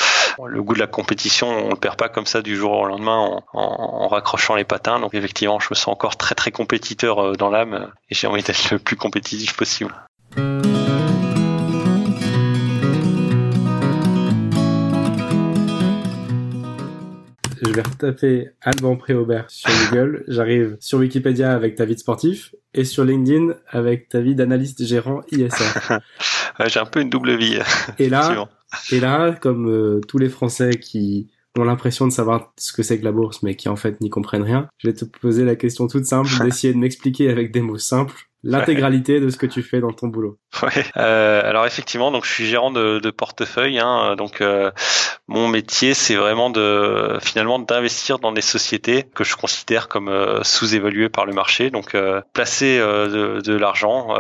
Le goût de la compétition, on le perd pas comme ça du jour au lendemain en, en, en raccrochant les patins. Donc effectivement, je me sens encore très très compétiteur dans l'âme et j'ai envie d'être le plus compétitif possible. Je vais retaper Alban Préaubert sur Google, j'arrive sur Wikipédia avec ta vie de sportif et sur LinkedIn avec ta vie d'analyste gérant ISR. J'ai un peu une double vie. Et là, et là, comme euh, tous les Français qui ont l'impression de savoir ce que c'est que la bourse, mais qui en fait n'y comprennent rien, je vais te poser la question toute simple d'essayer de m'expliquer avec des mots simples l'intégralité de ce que tu fais dans ton boulot. Ouais. Euh, alors effectivement, donc je suis gérant de, de portefeuille. Hein, donc euh, mon métier, c'est vraiment de finalement d'investir dans des sociétés que je considère comme euh, sous-évaluées par le marché. Donc euh, placer euh, de, de l'argent,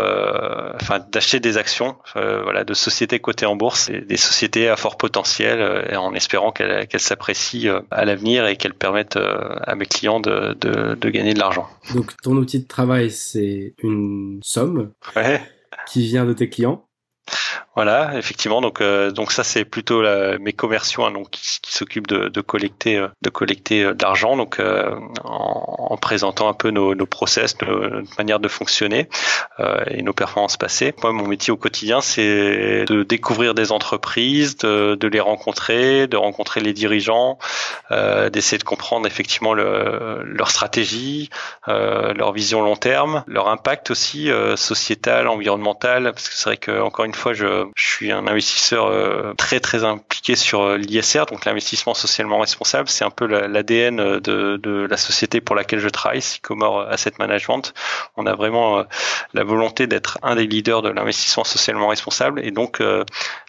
enfin d'acheter des actions, voilà, de sociétés cotées en bourse, des sociétés à fort potentiel, en espérant qu'elles qu'elles s'apprécient à l'avenir et qu'elles permettent à mes clients de, de, de gagner de l'argent. Donc ton outil de travail, c'est une somme qui vient de tes clients voilà, effectivement. Donc, euh, donc ça c'est plutôt la, mes commerciaux hein, donc qui, qui s'occupent de, de, collecter, euh, de collecter euh, de l'argent. Donc, euh, en, en, présentant un peu nos, nos process, nos, notre manière de fonctionner euh, et nos performances passées. Moi, mon métier au quotidien, c'est de découvrir des entreprises, de, de, les rencontrer, de rencontrer les dirigeants, d'essayer de comprendre effectivement le, leur stratégie, leur vision long terme, leur impact aussi sociétal, environnemental. Parce que c'est vrai que encore une fois, je je suis un investisseur euh, très très impliqué sur euh, l'ISR, donc l'investissement socialement responsable. C'est un peu l'ADN de, de, la société pour laquelle je travaille, Sycomore Asset Management. On a vraiment euh, la volonté d'être un des leaders de l'investissement socialement responsable, et donc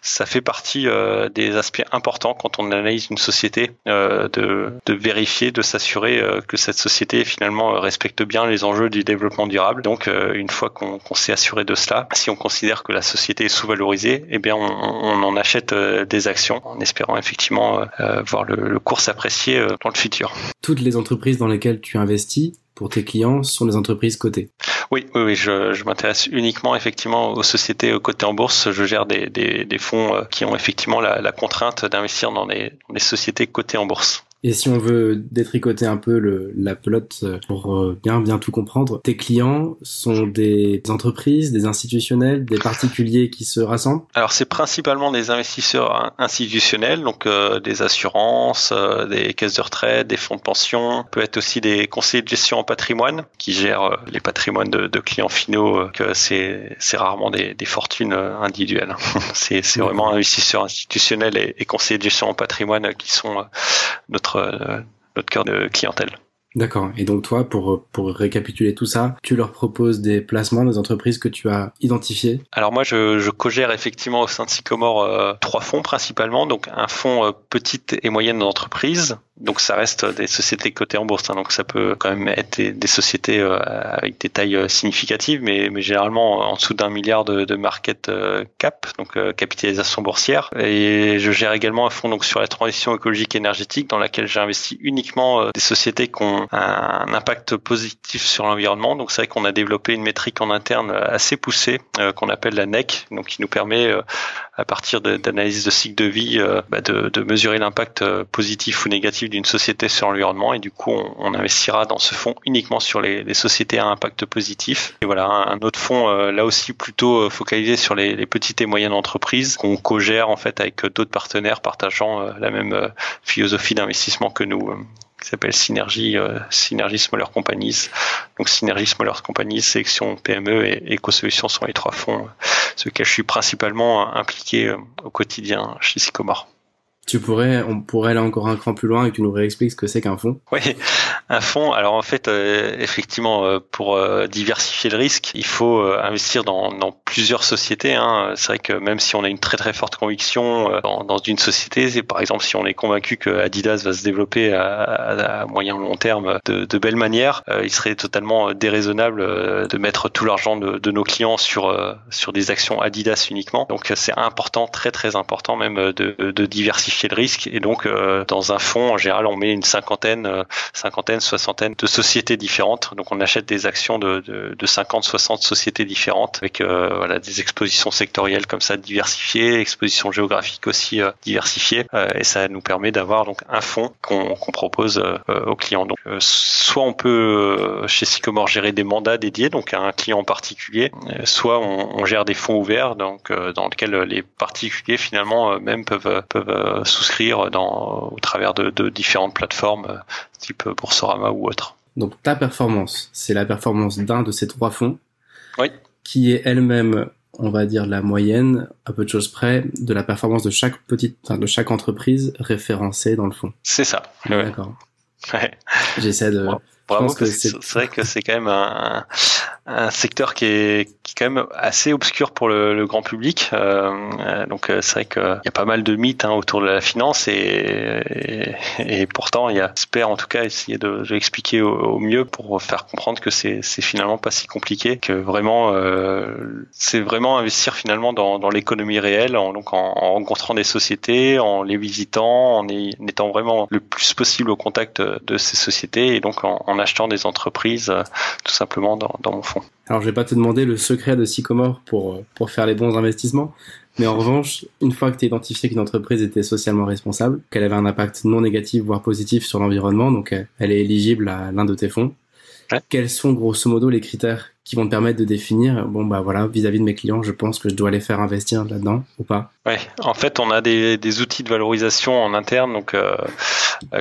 ça fait partie des aspects importants quand on analyse une société, de, de vérifier, de s'assurer que cette société finalement respecte bien les enjeux du développement durable. Donc une fois qu'on s'est assuré de cela, si on considère que la société est sous-valorisée eh bien, on, en achète euh, des actions en espérant effectivement euh, euh, voir le, cours s'apprécier dans le futur. Toutes les entreprises dans lesquelles tu investis pour tes clients sont des entreprises cotées. Oui, oui, oui je, m'intéresse uniquement effectivement aux sociétés cotées en bourse. Je gère des, fonds qui ont effectivement la, contrainte d'investir dans des sociétés cotées en bourse. Et si on veut détricoter un peu le, la pelote euh, pour euh, bien bien tout comprendre, tes clients sont des entreprises, des institutionnels, des particuliers qui se rassemblent? Alors c'est principalement des investisseurs institutionnels, donc euh, des assurances, des caisses de retraite, des fonds de pension, peut être aussi des conseillers de gestion en patrimoine qui gèrent les patrimoines de, de clients finaux, que c'est rarement des, des fortunes individuelles. c'est vraiment investisseurs institutionnels et, et conseillers de gestion en patrimoine qui sont notre euh, notre, cœur de clientèle. D'accord. Et donc toi, pour, pour récapituler tout ça, tu leur proposes des placements des entreprises que tu as identifiées? Alors moi, je, je co-gère effectivement au sein de Sycomore euh, trois fonds principalement. Donc un fonds euh, petite et moyenne entreprise, donc ça reste des sociétés cotées en bourse, hein, donc ça peut quand même être des, sociétés euh, avec des tailles euh, significatives, mais, mais généralement en dessous d'un milliard de, de, market euh, cap, donc capitalisation boursière. Et je gère également un fonds donc sur la transition écologique et énergétique, dans laquelle j'investis uniquement des sociétés qui ont un, impact positif sur l'environnement. Donc c'est vrai qu'on a développé une métrique en interne assez poussée qu'on appelle la NEC, donc qui nous permet à partir d'analyse de, cycle de vie bah de, de mesurer l'impact positif ou négatif d'une société sur l'environnement et du coup on, investira dans ce fonds uniquement sur les, sociétés à impact positif. Et voilà un, autre fonds euh, là aussi plutôt euh, focalisé sur les, petites et moyennes entreprises qu'on co-gère en fait avec d'autres partenaires partageant euh, la même philosophie d'investissement que nous qui s'appelle Synergie, Synergie Smaller Companies. Donc Synergie Smaller Companies, Sélection PME et EcoSolutions sont les trois fonds sur lesquels je suis principalement impliqué au quotidien chez Sycomore. Tu pourrais, on pourrait aller encore un cran plus loin et tu nous réexpliques ce que c'est qu'un fonds. Oui, un fonds. Alors en fait, euh, effectivement, euh, pour euh, diversifier le risque, il faut investir dans, plusieurs sociétés. Hein. C'est vrai que même si on a une très très forte conviction dans, une société, c'est par exemple si on est convaincu que Adidas va se développer à, à, moyen long terme de, de belle manière, il serait totalement déraisonnable de mettre tout l'argent de, nos clients sur sur des actions Adidas uniquement. Donc c'est important, très très important même de diversifier le risque. Et donc, euh, dans un fonds, en général, on met une cinquantaine, euh, cinquantaine soixantaine de sociétés différentes. Donc on achète des actions de, de, de 50, 60 sociétés différentes avec voilà des expositions sectorielles comme ça diversifiées, expositions géographiques aussi diversifiées, et ça nous permet d'avoir donc un fonds qu'on propose aux clients. Donc soit on peut chez Sycomore gérer des mandats dédiés, donc à un client en particulier, soit on, on gère des fonds ouverts, donc dans lesquels les particuliers finalement même peuvent peuvent souscrire dans au travers de, de différentes plateformes type Boursorama ou autre. Donc ta performance, c'est la performance d'un de ces trois fonds, oui. qui est elle-même, on va dire la moyenne, à peu de choses près, de la performance de chaque petite, enfin, de chaque entreprise référencée dans le fond. C'est ça. D'accord. Ouais. J'essaie de. Bravo, c'est vrai que c'est quand même un, un secteur qui est, qui est quand même assez obscur pour le, le grand public. Euh, donc euh, c'est vrai qu'il y a pas mal de mythes hein, autour de la finance et, et, et pourtant il y a, j'espère en tout cas essayer de, de l'expliquer au, au, mieux pour faire comprendre que c'est, c'est finalement pas si compliqué, que vraiment euh, c'est vraiment investir finalement dans, dans l'économie réelle, en, donc en, en, rencontrant des sociétés, en les visitant, en, étant vraiment le plus possible au contact de ces sociétés et donc en, en achetant des entreprises euh, tout simplement dans, dans mon fonds. Alors, je vais pas te demander le secret de Sycomore pour, pour faire les bons investissements. Mais en revanche, une fois que tu as identifié qu'une entreprise était socialement responsable, qu'elle avait un impact non négatif, voire positif sur l'environnement, donc elle est éligible à l'un de tes fonds, ouais. quels sont grosso modo les critères qui vont te permettre de définir, bon bah voilà, vis-à-vis -vis de mes clients, je pense que je dois les faire investir là-dedans ou pas Ouais, en fait, on a des, des outils de valorisation en interne, donc euh,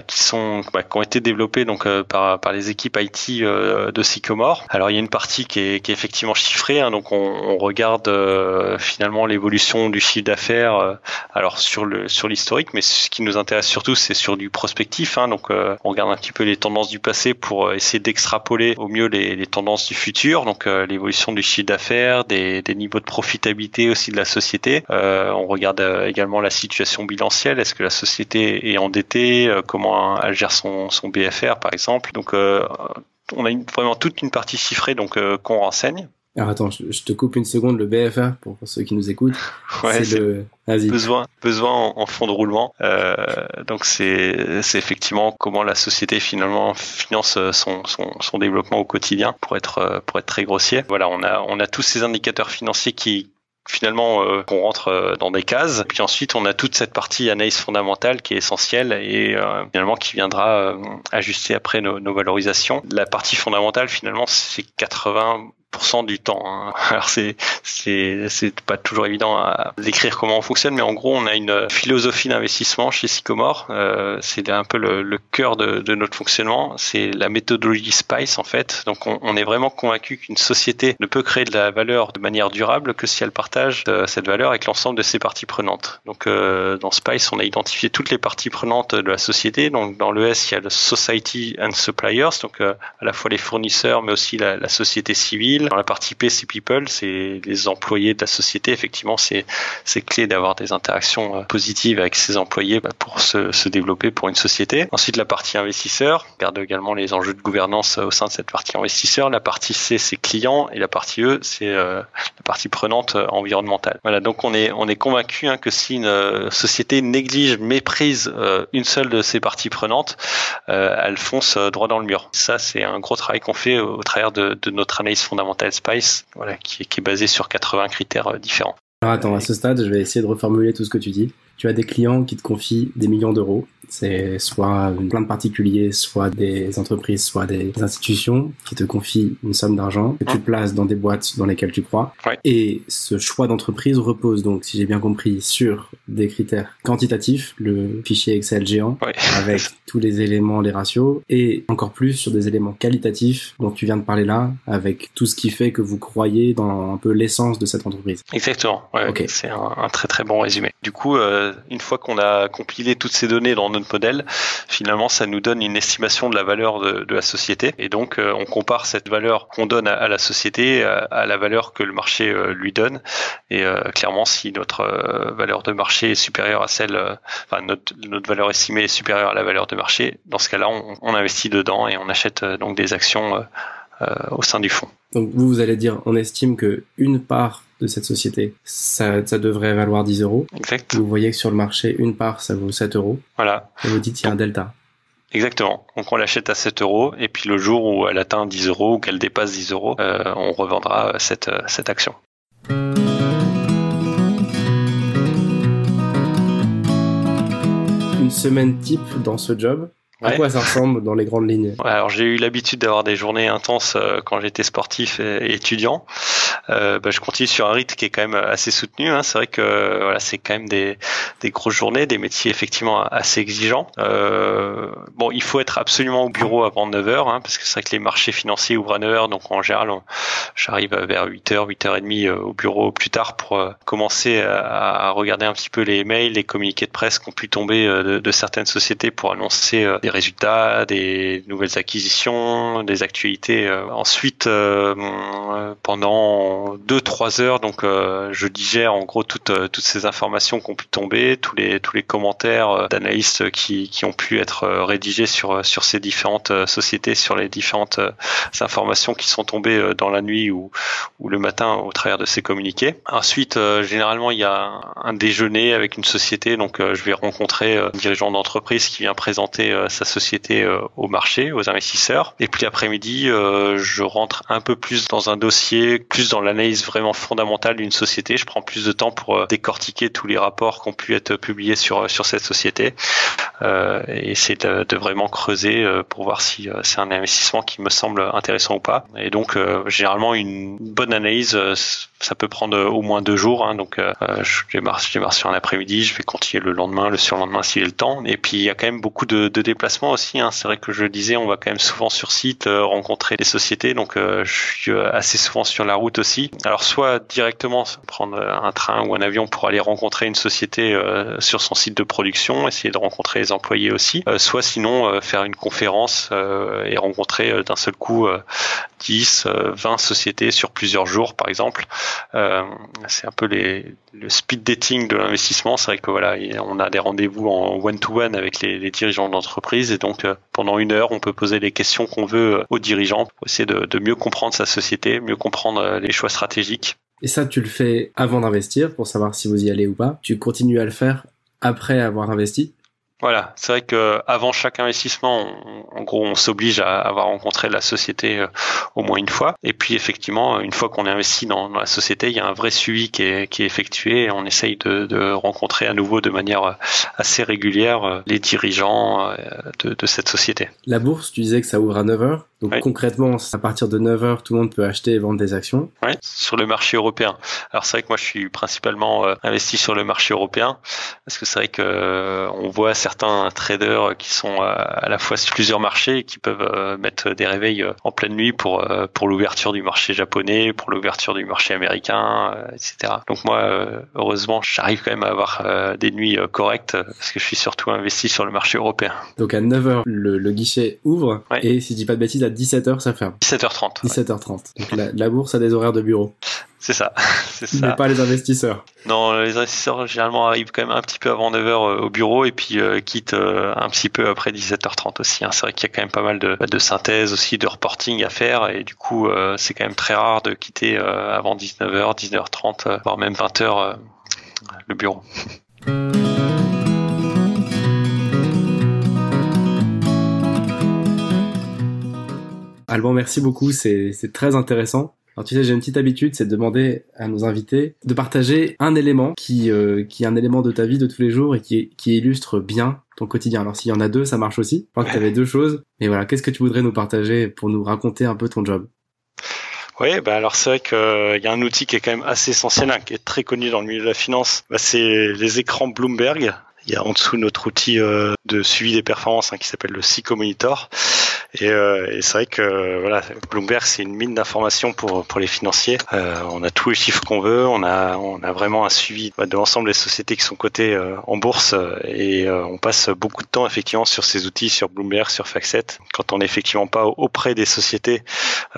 qui sont bah, qui ont été développés donc euh, par par les équipes IT euh, de Sycomore. Alors il y a une partie qui est, qui est effectivement chiffrée, hein, donc on, on regarde euh, finalement l'évolution du chiffre d'affaires. euh, alors sur le sur l'historique, mais ce qui nous intéresse surtout, c'est sur du prospectif. Hein, donc euh, on regarde un petit peu les tendances du passé pour essayer d'extrapoler au mieux les, les tendances du futur. Euh, l'évolution du chiffre d'affaires, des, niveaux de profitabilité aussi de la société. Euh, on regarde également la situation bilancielle. Est-ce que la société est endettée? Comment elle gère son, son BFR, par exemple? Donc, euh, on a une, vraiment toute une partie chiffrée donc euh, qu'on renseigne. Alors attends, je, je, te coupe une seconde. Le BFR pour, ceux qui nous écoutent, ouais, c'est le Vas-y. besoin besoin en, en fond de roulement. Euh, donc c'est c'est effectivement comment la société finalement finance son, son, son développement au quotidien pour être pour être très grossier. Voilà, on a on a tous ces indicateurs financiers qui finalement euh, qu'on rentre euh, dans des cases. Puis ensuite, on a toute cette partie analyse fondamentale qui est essentielle et euh, finalement qui viendra euh, ajuster après nos, nos, valorisations. La partie fondamentale, finalement, c'est 80 du temps. Hein. Alors c'est c'est pas toujours évident à décrire comment on fonctionne, mais en gros on a une philosophie d'investissement chez Sycomore. Euh, c'est un peu le, le cœur de, de, notre fonctionnement. C'est la méthodologie Spice en fait. Donc on, on est vraiment convaincu qu'une société ne peut créer de la valeur de manière durable que si elle partage euh, cette valeur avec l'ensemble de ses parties prenantes. Donc euh, dans Spice on a identifié toutes les parties prenantes de la société. Donc dans le S il y a le Society and Suppliers, donc euh, à la fois les fournisseurs mais aussi la, la société civile dans la partie P, c'est people, c'est les employés de la société. Effectivement, c'est clé d'avoir des interactions positives avec ses employés pour se, se, développer pour une société. Ensuite, la partie investisseur, on regarde également les enjeux de gouvernance au sein de cette partie investisseur. La partie C, c'est client et la partie E, c'est euh, la partie prenante environnementale. Voilà, donc on est on est convaincu hein, que si une euh, société néglige, méprise euh, une seule de ses parties prenantes, euh, elle fonce droit dans le mur. Ça, c'est un gros travail qu'on fait au, au travers de, de notre analyse fondamentale Spice, voilà, qui est, basé sur 80 critères différents. Alors attends, à ce stade, je vais essayer de reformuler tout ce que tu dis. Tu as des clients qui te confient des millions d'euros c'est soit une plainte particulier, soit des entreprises, soit des institutions qui te confient une somme d'argent que tu places dans des boîtes dans lesquelles tu crois. Ouais. Et ce choix d'entreprise repose donc, si j'ai bien compris, sur des critères quantitatifs, le fichier Excel géant ouais. avec tous les éléments, les ratios, et encore plus sur des éléments qualitatifs dont tu viens de parler là, avec tout ce qui fait que vous croyez dans un peu l'essence de cette entreprise. Exactement. Ouais, okay. C'est un, un, très très bon résumé. Du coup, euh, une fois qu'on a compilé toutes ces données dans modèle, finalement, ça nous donne une estimation de la valeur de, la société. Et donc, euh, on compare cette valeur qu'on donne à, la société à, la valeur que le marché euh, lui donne. Et euh, clairement, si notre valeur de marché est supérieure à celle, enfin, notre, notre valeur estimée est supérieure à la valeur de marché, dans ce cas-là, on, on investit dedans et on achète donc des actions au sein du fonds. Donc, vous, vous allez dire, on estime que une part de cette société, ça, ça devrait valoir 10 euros. Exact. Vous voyez que sur le marché, une part, ça vaut 7 euros. Voilà. Et vous dites, il y a un delta. Exactement. Donc on l'achète à 7 euros et puis le jour où elle atteint 10 euros ou qu'elle dépasse 10 euros, euh, on revendra cette, cette action. Une semaine type dans ce job à quoi ça ressemble dans les grandes lignes? Alors j'ai eu l'habitude d'avoir des journées intenses euh, quand j'étais sportif et étudiant. Euh, bah, je continue sur un rythme qui est quand même assez soutenu. Hein. C'est vrai que voilà, c'est quand même des, des grosses journées, des métiers effectivement assez exigeants. Euh, bon, il faut être absolument au bureau avant 9h, hein, parce que c'est vrai que les marchés financiers ouvrent à 9h, donc en général, j'arrive vers 8h, 8h30 au bureau plus tard pour euh, commencer à, regarder un petit peu les mails, les communiqués de presse qui ont pu tomber de, de certaines sociétés pour annoncer des résultats, des nouvelles acquisitions, des actualités. Ensuite, pendant 2-3 heures, donc je digère en gros toutes, toutes ces informations qui ont pu tomber, tous les, tous les commentaires d'analystes qui, qui ont pu être rédigés sur, sur ces différentes sociétés, sur les différentes informations qui sont tombées dans la nuit ou, ou le matin au travers de ces communiqués. Ensuite, généralement, il y a un déjeuner avec une société, donc je vais rencontrer un dirigeant d'entreprise qui vient présenter sa société euh, au marché, aux investisseurs. Et puis l'après-midi, euh, je rentre un peu plus dans un dossier, plus dans l'analyse vraiment fondamentale d'une société. Je prends plus de temps pour euh, décortiquer tous les rapports qui ont pu être publiés sur sur cette société et essayer de, de, vraiment creuser pour voir si c'est un investissement qui me semble intéressant ou pas. Et donc généralement une bonne analyse ça peut prendre au moins deux jours. Hein, donc, je, démarre, je démarre sur un après-midi, je vais continuer le lendemain, le surlendemain s'il est le temps. Et puis, il y a quand même beaucoup de, de déplacements aussi. Hein. C'est vrai que je le disais, on va quand même souvent sur site euh, rencontrer des sociétés, donc euh, je suis euh, assez souvent sur la route aussi. Alors soit directement prendre un train ou un avion pour aller rencontrer une société sur son site de production, essayer de rencontrer les employés aussi, soit sinon faire une conférence et rencontrer d'un seul coup 10, 20 sociétés sur plusieurs jours par exemple. C'est un peu le speed dating de l'investissement. C'est vrai que voilà, on a des rendez-vous en one-to-one avec les, les dirigeants d'entreprise et donc euh, pendant une heure, on peut poser les questions qu'on veut euh, aux dirigeants pour essayer de, mieux comprendre sa société, mieux comprendre euh, les choix stratégiques. Et ça, tu le fais avant d'investir pour savoir si vous y allez ou pas. Tu continues à le faire après avoir investi voilà, c'est vrai que avant chaque investissement, en gros, on s'oblige à avoir rencontré la société euh, au moins une fois. Et puis effectivement, une fois qu'on est investi dans, la société, il y a un vrai suivi qui est, qui est effectué. Et on essaye de, de, rencontrer à nouveau de manière euh, assez régulière euh, les dirigeants de, de cette société. La bourse, tu disais que ça ouvre à 9 heures. Donc concrètement, à partir de 9 heures, tout le monde peut acheter et vendre des actions. Oui, sur le marché européen. Alors c'est vrai que moi, je suis principalement investi sur le marché européen parce que c'est vrai que on voit certains traders qui sont à la fois sur plusieurs marchés et qui peuvent euh, mettre des réveils euh, en pleine nuit pour euh, pour l'ouverture du marché japonais, pour l'ouverture du marché américain, etc. Donc moi, heureusement, j'arrive quand même à avoir des nuits correctes parce que je suis surtout investi sur le marché européen. Donc à 9h, le, guichet ouvre et si je dis pas de bêtises, à 17h, ça ferme. 17h30. 17h30. Donc la, la bourse a des horaires de bureau. C'est ça. C'est ça. Mais pas les investisseurs. Non, les investisseurs généralement arrivent quand même un petit peu avant 9h euh, au bureau et puis euh, quittent euh, un petit peu après 17h30 aussi. Hein. C'est vrai qu'il y a quand même pas mal de, de, synthèse aussi, de reporting à faire et du coup c'est quand même très rare de quitter avant 19h, 19h30, voire même 20h le bureau. Alban, merci beaucoup, c'est très intéressant. Alors tu sais, j'ai une petite habitude, c'est de demander à nos invités de partager un élément qui, euh, qui est un élément de ta vie de tous les jours et qui, qui illustre bien ton quotidien. Alors s'il y en a deux, ça marche aussi. Je crois que tu avais deux choses. Mais voilà, qu'est-ce que tu voudrais nous partager pour nous raconter un peu ton job? Oui, bah alors c'est vrai qu'il euh, y a un outil qui est quand même assez essentiel, hein, qui est très connu dans le milieu de la finance. Bah, c'est les écrans Bloomberg. Il y a en dessous notre outil euh, de suivi des performances hein, qui s'appelle le Psycho Monitor. Et, euh, et c'est vrai que voilà, Bloomberg c'est une mine d'informations pour pour les financiers. Euh, on a tous les chiffres qu'on veut, on a on a vraiment un suivi de l'ensemble des sociétés qui sont cotées euh, en bourse et euh, on passe beaucoup de temps effectivement sur ces outils, sur Bloomberg, sur Factset. Quand on n'est effectivement pas auprès des sociétés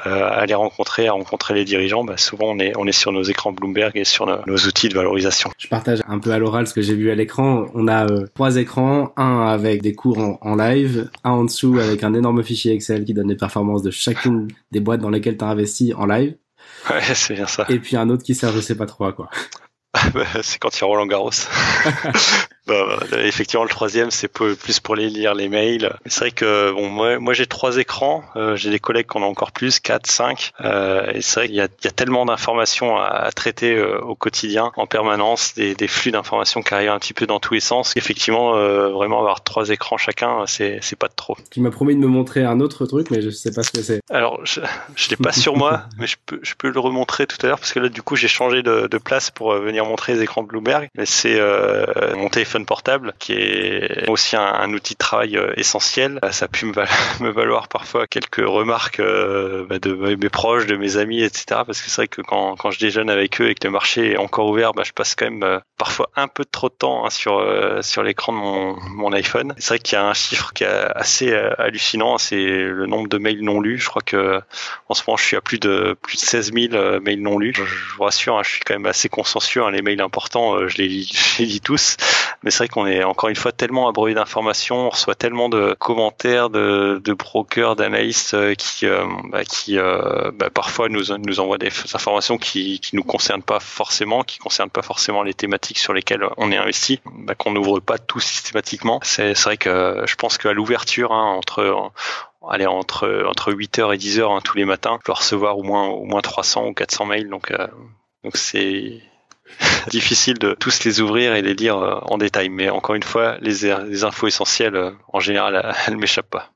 à les rencontrer, à rencontrer les dirigeants, bah souvent on est on est sur nos écrans Bloomberg et sur nos, outils de valorisation. Je partage un peu à l'oral ce que j'ai vu à l'écran. On a trois écrans, un avec des cours en live, un en dessous avec un énorme fichier Excel qui donne les performances de chacune des boîtes dans lesquelles tu as investi en live. Ouais, c'est bien ça. Et puis un autre qui sert je sais pas trop à quoi. c'est quand il y a Roland Garros. Bah, effectivement, le troisième, c'est plus pour les lire les mails. C'est vrai que bon, moi, moi j'ai trois écrans. Euh, j'ai des collègues qui en ont encore plus, quatre, cinq. Euh, et c'est vrai qu'il y a, y a tellement d'informations à, traiter euh, au quotidien, en permanence, des, des flux d'informations qui arrivent un petit peu dans tous les sens. Effectivement, euh, vraiment avoir trois écrans chacun, c'est pas de trop. Tu m'as promis de me montrer un autre truc, mais je sais pas ce que c'est. Alors, je, je l'ai pas sur moi, mais je peux je peux le remontrer tout à l'heure parce que là, du coup, j'ai changé de, de, place pour venir montrer les écrans Bloomberg. Mais c'est mon téléphone portable qui est aussi un, outil de travail euh, essentiel. Ça a pu me, valoir parfois quelques remarques euh, bah, de mes proches, de mes amis, etc. Parce que c'est vrai que quand, je déjeune avec eux et que le marché est encore ouvert, bah, je passe quand même euh, parfois un peu trop de temps hein, sur l'écran de mon, iPhone. C'est vrai qu'il y a un chiffre qui est assez hallucinant, c'est le nombre de mails non lus. Je crois que en ce moment, je suis à plus de plus de 16 000 mails non lus. Je, vous rassure, hein, je suis quand même assez consciencieux. Hein, les mails importants, je les je les lis tous. Mais c'est vrai qu'on est encore une fois tellement abreuvé d'informations, on reçoit tellement de commentaires de, de brokers, d'analystes euh, qui, euh, bah, qui euh, bah, parfois nous, nous envoient des informations qui, qui nous concernent pas forcément, qui concernent pas forcément les thématiques sur lesquelles on est investi, bah, qu'on n'ouvre pas tout systématiquement. C'est vrai que je pense qu'à l'ouverture, hein, entre allez, entre entre 8h et 10h hein, tous les matins, je dois recevoir au moins au moins 300 ou 400 mails donc donc c'est difficile de tous les ouvrir et les lire euh, en détail. Mais encore une fois, les, les infos essentielles, euh, en général, elles ne m'échappent pas.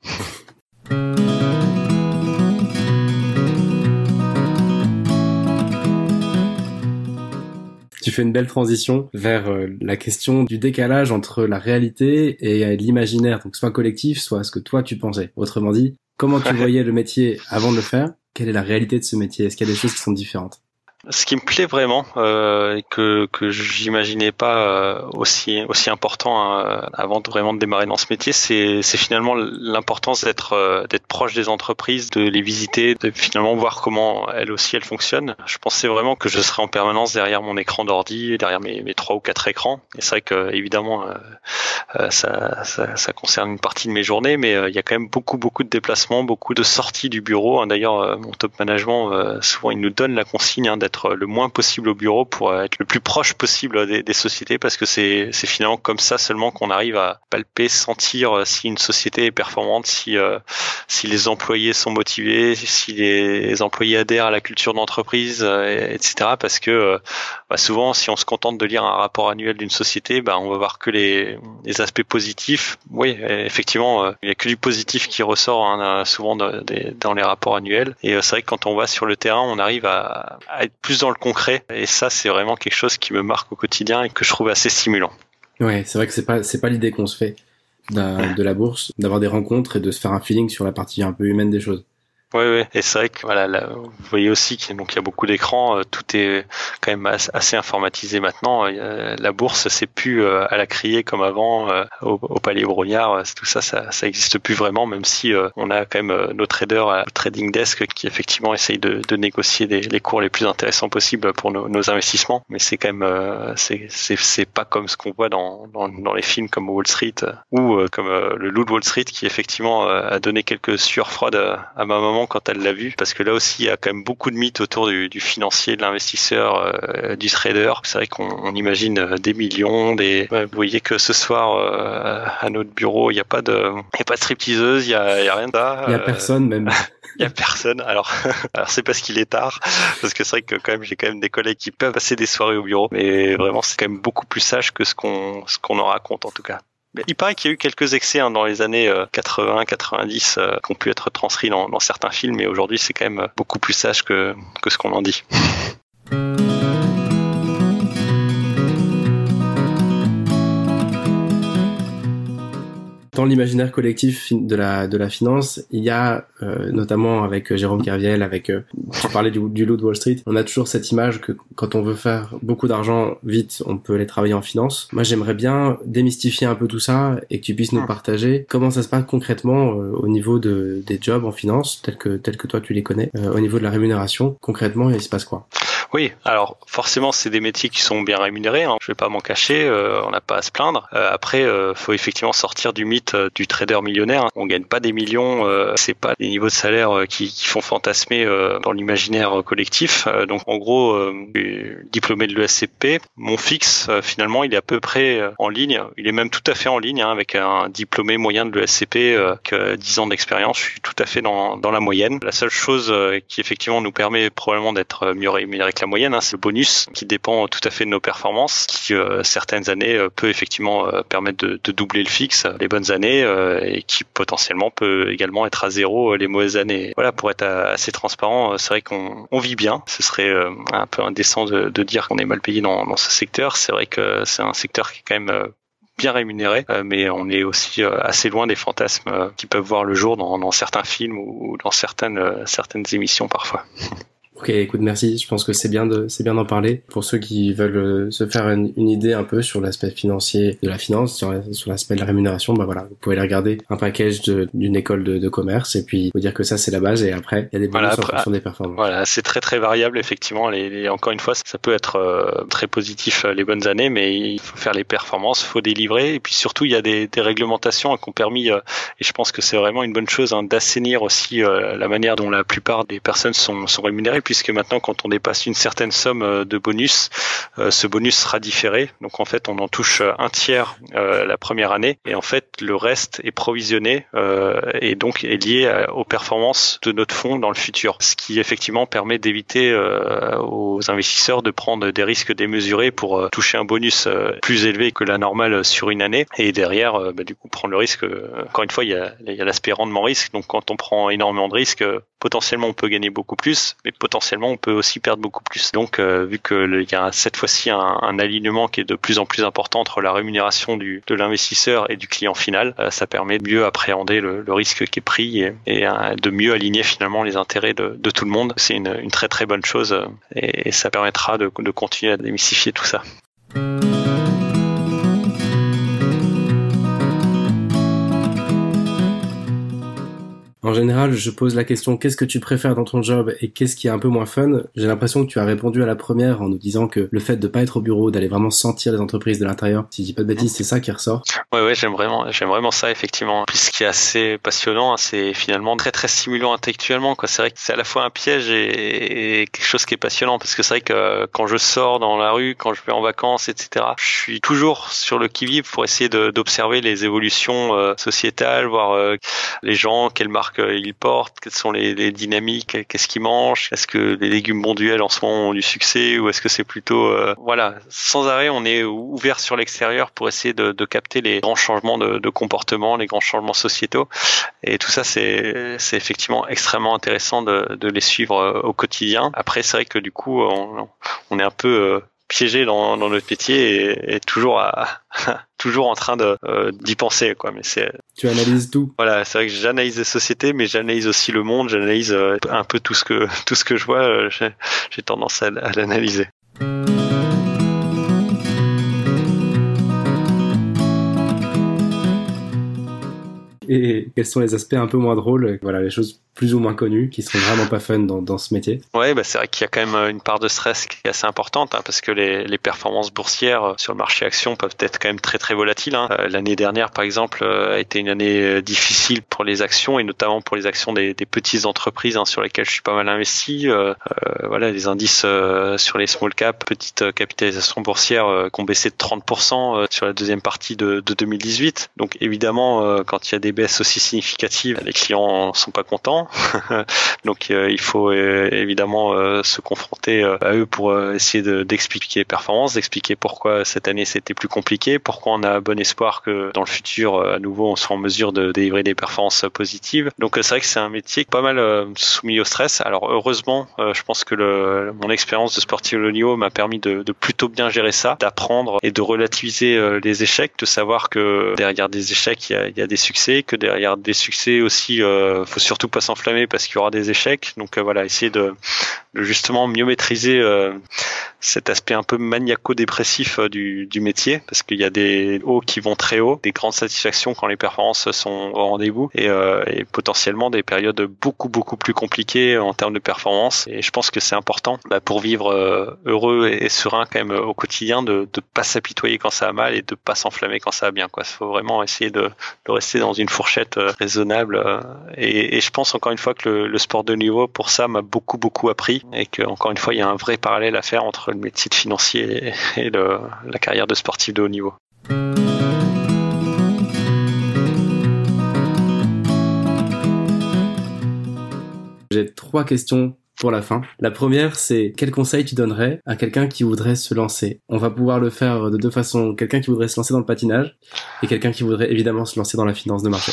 Tu fais une belle transition vers euh, la question du décalage entre la réalité et l'imaginaire, donc soit collectif, soit ce que toi tu pensais. Autrement dit, comment tu voyais le métier avant de le faire? Quelle est la réalité de ce métier? Est-ce qu'il y a des choses qui sont différentes? Ce qui me plaît vraiment euh, que que j'imaginais pas euh, aussi aussi important euh, avant de vraiment de démarrer dans ce métier, c'est c'est finalement l'importance d'être euh, d'être proche des entreprises, de les visiter, de finalement voir comment elles aussi elles fonctionnent. Je pensais vraiment que je serais en permanence derrière mon écran d'ordi, derrière mes trois ou quatre écrans. Et c'est vrai que évidemment ça, ça, ça concerne une partie de mes journées, mais il y a quand même beaucoup beaucoup de déplacements, beaucoup de sorties du bureau. Hein. D'ailleurs, mon top management souvent il nous donne la consigne hein, d'être le moins possible au bureau pour être le plus proche possible des, sociétés parce que c'est finalement comme ça seulement qu'on arrive à palper, sentir euh, si une société est performante, si euh, si les employés sont motivés, si les employés adhèrent à la culture d'entreprise, euh, etc. Parce que bah, souvent, si on se contente de lire un rapport annuel d'une société, bah, on va voir que les, les aspects positifs. Oui, effectivement, il n'y a que du positif qui ressort hein, souvent dans les rapports annuels. Et c'est vrai que quand on va sur le terrain, on arrive à, à être plus dans le concret. Et ça, c'est vraiment quelque chose qui me marque au quotidien et que je trouve assez stimulant. Ouais, c'est vrai que c'est pas c'est pas l'idée qu'on se fait de la bourse, d'avoir des rencontres et de se faire un feeling sur la partie un peu humaine des choses. Oui, oui. Et c'est vrai que voilà, vous voyez aussi qu'il y a beaucoup d'écrans. Euh, tout est quand même assez informatisé maintenant. La bourse, c'est plus euh, à la crier comme avant euh, au, Palais Brognard. Tout ça, ça, ça existe plus vraiment. Même si on a quand même nos traders à trading desk qui effectivement essayent de, négocier les cours les plus intéressants possibles pour nos, investissements. Mais c'est quand même, c'est pas comme ce qu'on voit dans, dans, dans les films comme Wall Street ou comme le Loup Wall Street qui effectivement a donné quelques sueurs froides à ma maman quand elle l'a vu, parce que là aussi il y a quand même beaucoup de mythes autour du, financier, de l'investisseur, euh, du trader. C'est vrai qu'on imagine euh, des millions, des. vous voyez que ce soir euh, à notre bureau il n'y a pas de, il a pas de stripteaseuse, il y a, y a rien de ça. Il y a personne même. Il y a personne. Alors, alors c'est parce qu'il est tard, parce que c'est vrai que quand même j'ai quand même des collègues qui peuvent passer des soirées au bureau, mais vraiment c'est quand même beaucoup plus sage que ce qu'on ce qu'on en raconte en tout cas. Il paraît qu'il y a eu quelques excès hein, dans les années 80, euh, 90 euh, qui ont pu être transcrits dans, certains films, mais aujourd'hui c'est quand même beaucoup plus sage que ce qu'on en dit. dans l'imaginaire collectif de la de la finance, il y a euh, notamment avec euh, Jérôme Kerviel, avec euh, tu parlais du, du loup de Wall Street, on a toujours cette image que quand on veut faire beaucoup d'argent vite, on peut aller travailler en finance. Moi, j'aimerais bien démystifier un peu tout ça et que tu puisses nous partager comment ça se passe concrètement au niveau de des jobs en finance, tels que tels que toi tu les connais, au niveau de la rémunération. Concrètement, il se passe quoi? Oui, alors forcément, c'est des métiers qui sont bien rémunérés. Hein. Je vais pas m'en cacher, euh, on n'a pas à se plaindre. Euh, après, euh, faut effectivement sortir du mythe euh, du trader millionnaire. On gagne pas des millions, c'est pas des niveaux de salaire qui, font fantasmer dans l'imaginaire collectif. Donc, en gros, diplômé de l'ESCP, mon fixe finalement, il est à peu près en ligne. Il est même tout à fait en ligne hein, avec un diplômé moyen de l'ESCP que 10 ans d'expérience. Je suis tout à fait dans, dans la moyenne. La seule chose qui effectivement nous permet probablement d'être mieux rémunéré la moyenne, hein, c'est le bonus qui dépend tout à fait de nos performances, qui euh, certaines années euh, peut effectivement euh, permettre de, doubler le fixe les bonnes années et qui potentiellement peut également être à zéro les mauvaises années. Voilà, pour être assez transparent, c'est vrai qu'on on vit bien. Ce serait un peu indécent de, dire qu'on est mal payé dans, ce secteur. C'est vrai que c'est un secteur qui est quand même bien rémunéré, mais on est aussi assez loin des fantasmes qui peuvent voir le jour dans, dans certains films ou dans certaines certaines émissions parfois. Ok, écoute, merci. Je pense que c'est bien de, c'est bien d'en parler. Pour ceux qui veulent euh, se faire une, une idée un peu sur l'aspect financier de la finance, sur, sur l'aspect de la rémunération, bah voilà, vous pouvez aller regarder un package d'une école de, de commerce et puis vous dire que ça c'est la base et après il y a des bonus Voilà, en fonction des performances. Voilà, c'est très très variable effectivement. Les, les- encore une fois, ça peut être euh, très positif euh, les bonnes années, mais il faut faire les performances, faut délivrer, et puis surtout il y a des, des réglementations qui ont permis, euh, et je pense que c'est vraiment une bonne chose, hein, d'assainir aussi euh, la manière dont la plupart des personnes sont, sont rémunérées, puisque maintenant quand on dépasse une certaine somme euh, de bonus, euh, ce bonus sera différé. Donc en fait, on en touche euh, un tiers la première année, et en fait le reste est provisionné et donc est lié aux performances de notre fonds dans le futur, ce qui effectivement permet d'éviter aux investisseurs de prendre des risques démesurés pour toucher un bonus plus élevé que la normale sur une année et derrière bah, du coup prendre le risque. encore une fois, il y a, il y a l'aspect rendement risque. Donc quand on prend énormément de risques, potentiellement on peut gagner beaucoup plus, mais potentiellement on peut aussi perdre beaucoup plus. Donc euh, vu que le- il y a cette fois-ci un, un alignement qui est de plus en plus important entre la rémunération du, de l'investisseur et du client final, euh, ça permet de mieux appréhender le, le risque qui est pris et, et, euh, de mieux aligner finalement les intérêts de, de tout le monde. C'est une, une très très bonne chose euh, et, et ça permettra de, de continuer à démystifier tout ça. En général, je pose la question qu'est-ce que tu préfères dans ton job et qu'est-ce qui est un peu moins fun? J'ai l'impression que tu as répondu à la première en nous disant que le fait de pas être au bureau, d'aller vraiment sentir les entreprises de l'intérieur, si je dis pas de bêtises, c'est ça qui ressort? Ouais, ouais, j'aime vraiment, j'aime vraiment ça, effectivement. Puis ce qui est assez passionnant, hein, c'est finalement très, très stimulant intellectuellement, quoi. C'est vrai que c'est à la fois un piège et, quelque chose qui est passionnant, parce que c'est vrai que euh, quand je sors dans la rue, quand je vais en vacances, etc., je suis toujours sur le qui-vive pour essayer d'observer les évolutions euh, sociétales, voir euh, les gens, quelles marques euh, ils portent, quelles sont les, les dynamiques, qu'est-ce qu'ils mangent, est-ce que les légumes bonduels en ce moment ont du succès, ou est-ce que c'est plutôt, euh, voilà, sans arrêt, on est ouvert sur l'extérieur pour essayer de, de capter les grands changements de, de comportement, les grands changements sociétaux. Et tout ça, c'est c'est effectivement extrêmement intéressant de, de les suivre euh, au quotidien. Après, c'est vrai que du coup, on, on est un peu euh, piégé dans, dans notre métier et, et toujours à, toujours en train de euh, d'y penser quoi mais c'est Tu analyses tout. voilà c'est vrai que j'analyse les sociétés mais j'analyse aussi le monde j'analyse euh, un peu tout ce que tout ce que je vois euh, j'ai tendance à, à l'analyser Et quels sont les aspects un peu moins drôles, voilà, les choses plus ou moins connues qui sont vraiment pas fun dans, dans ce métier. Ouais, bah c'est vrai qu'il y a quand même euh, une part de stress qui est assez importante hein, parce que les, les performances boursières euh, sur le marché action peuvent être quand même très très volatiles. Hein. Euh, L'année dernière, par exemple, a été une année difficile pour les actions et notamment pour les actions des, des petites entreprises hein, sur lesquelles je suis pas mal investi. Euh, voilà, les indices sur les small cap, petite euh, capitalisation boursière, euh, qui ont baissé de 30% euh, sur la deuxième partie de, de 2018. Donc évidemment, quand il y a des baisses aussi significatives, les clients sont pas contents. Donc euh, il faut euh, évidemment euh, se confronter à eux pour essayer de- d'expliquer les performances, d'expliquer pourquoi cette année c'était plus compliqué, pourquoi on a bon espoir que dans le futur à nouveau on soit en mesure de délivrer des performances positives. Donc c'est vrai que c'est un métier pas mal soumis au stress. Alors heureusement, je pense que mon expérience de de niveau m'a permis de, de plutôt bien gérer ça, d'apprendre et de relativiser les échecs, de savoir que derrière des échecs il y a des succès, que derrière des succès aussi, euh, faut surtout pas s'enflammer parce qu'il y aura des échecs. Donc euh, voilà, essayer de justement mieux maîtriser euh, cet aspect un peu maniaco-dépressif euh, du, du métier, parce qu'il y a des hauts qui vont très haut, des grandes satisfactions quand les performances sont au rendez-vous, et, euh, et potentiellement des périodes beaucoup beaucoup plus compliquées en termes de performance. Et je pense que c'est important bah, pour vivre euh, heureux et, serein quand même au quotidien, de ne pas s'apitoyer quand ça va mal et de pas s'enflammer quand ça va bien. Il faut vraiment essayer de, de, rester dans une fourchette raisonnable. Et, et, je pense encore une fois que le, le sport de niveau pour ça m'a beaucoup beaucoup appris et que encore une fois il y a un vrai parallèle à faire entre le métier de financier et la carrière de sportif de haut niveau. J'ai trois questions pour la fin. La première, c'est quel conseil tu donnerais à quelqu'un qui voudrait se lancer? On va pouvoir le faire de deux façons. Quelqu'un qui voudrait se lancer dans le patinage et quelqu'un qui voudrait évidemment se lancer dans la finance de marché.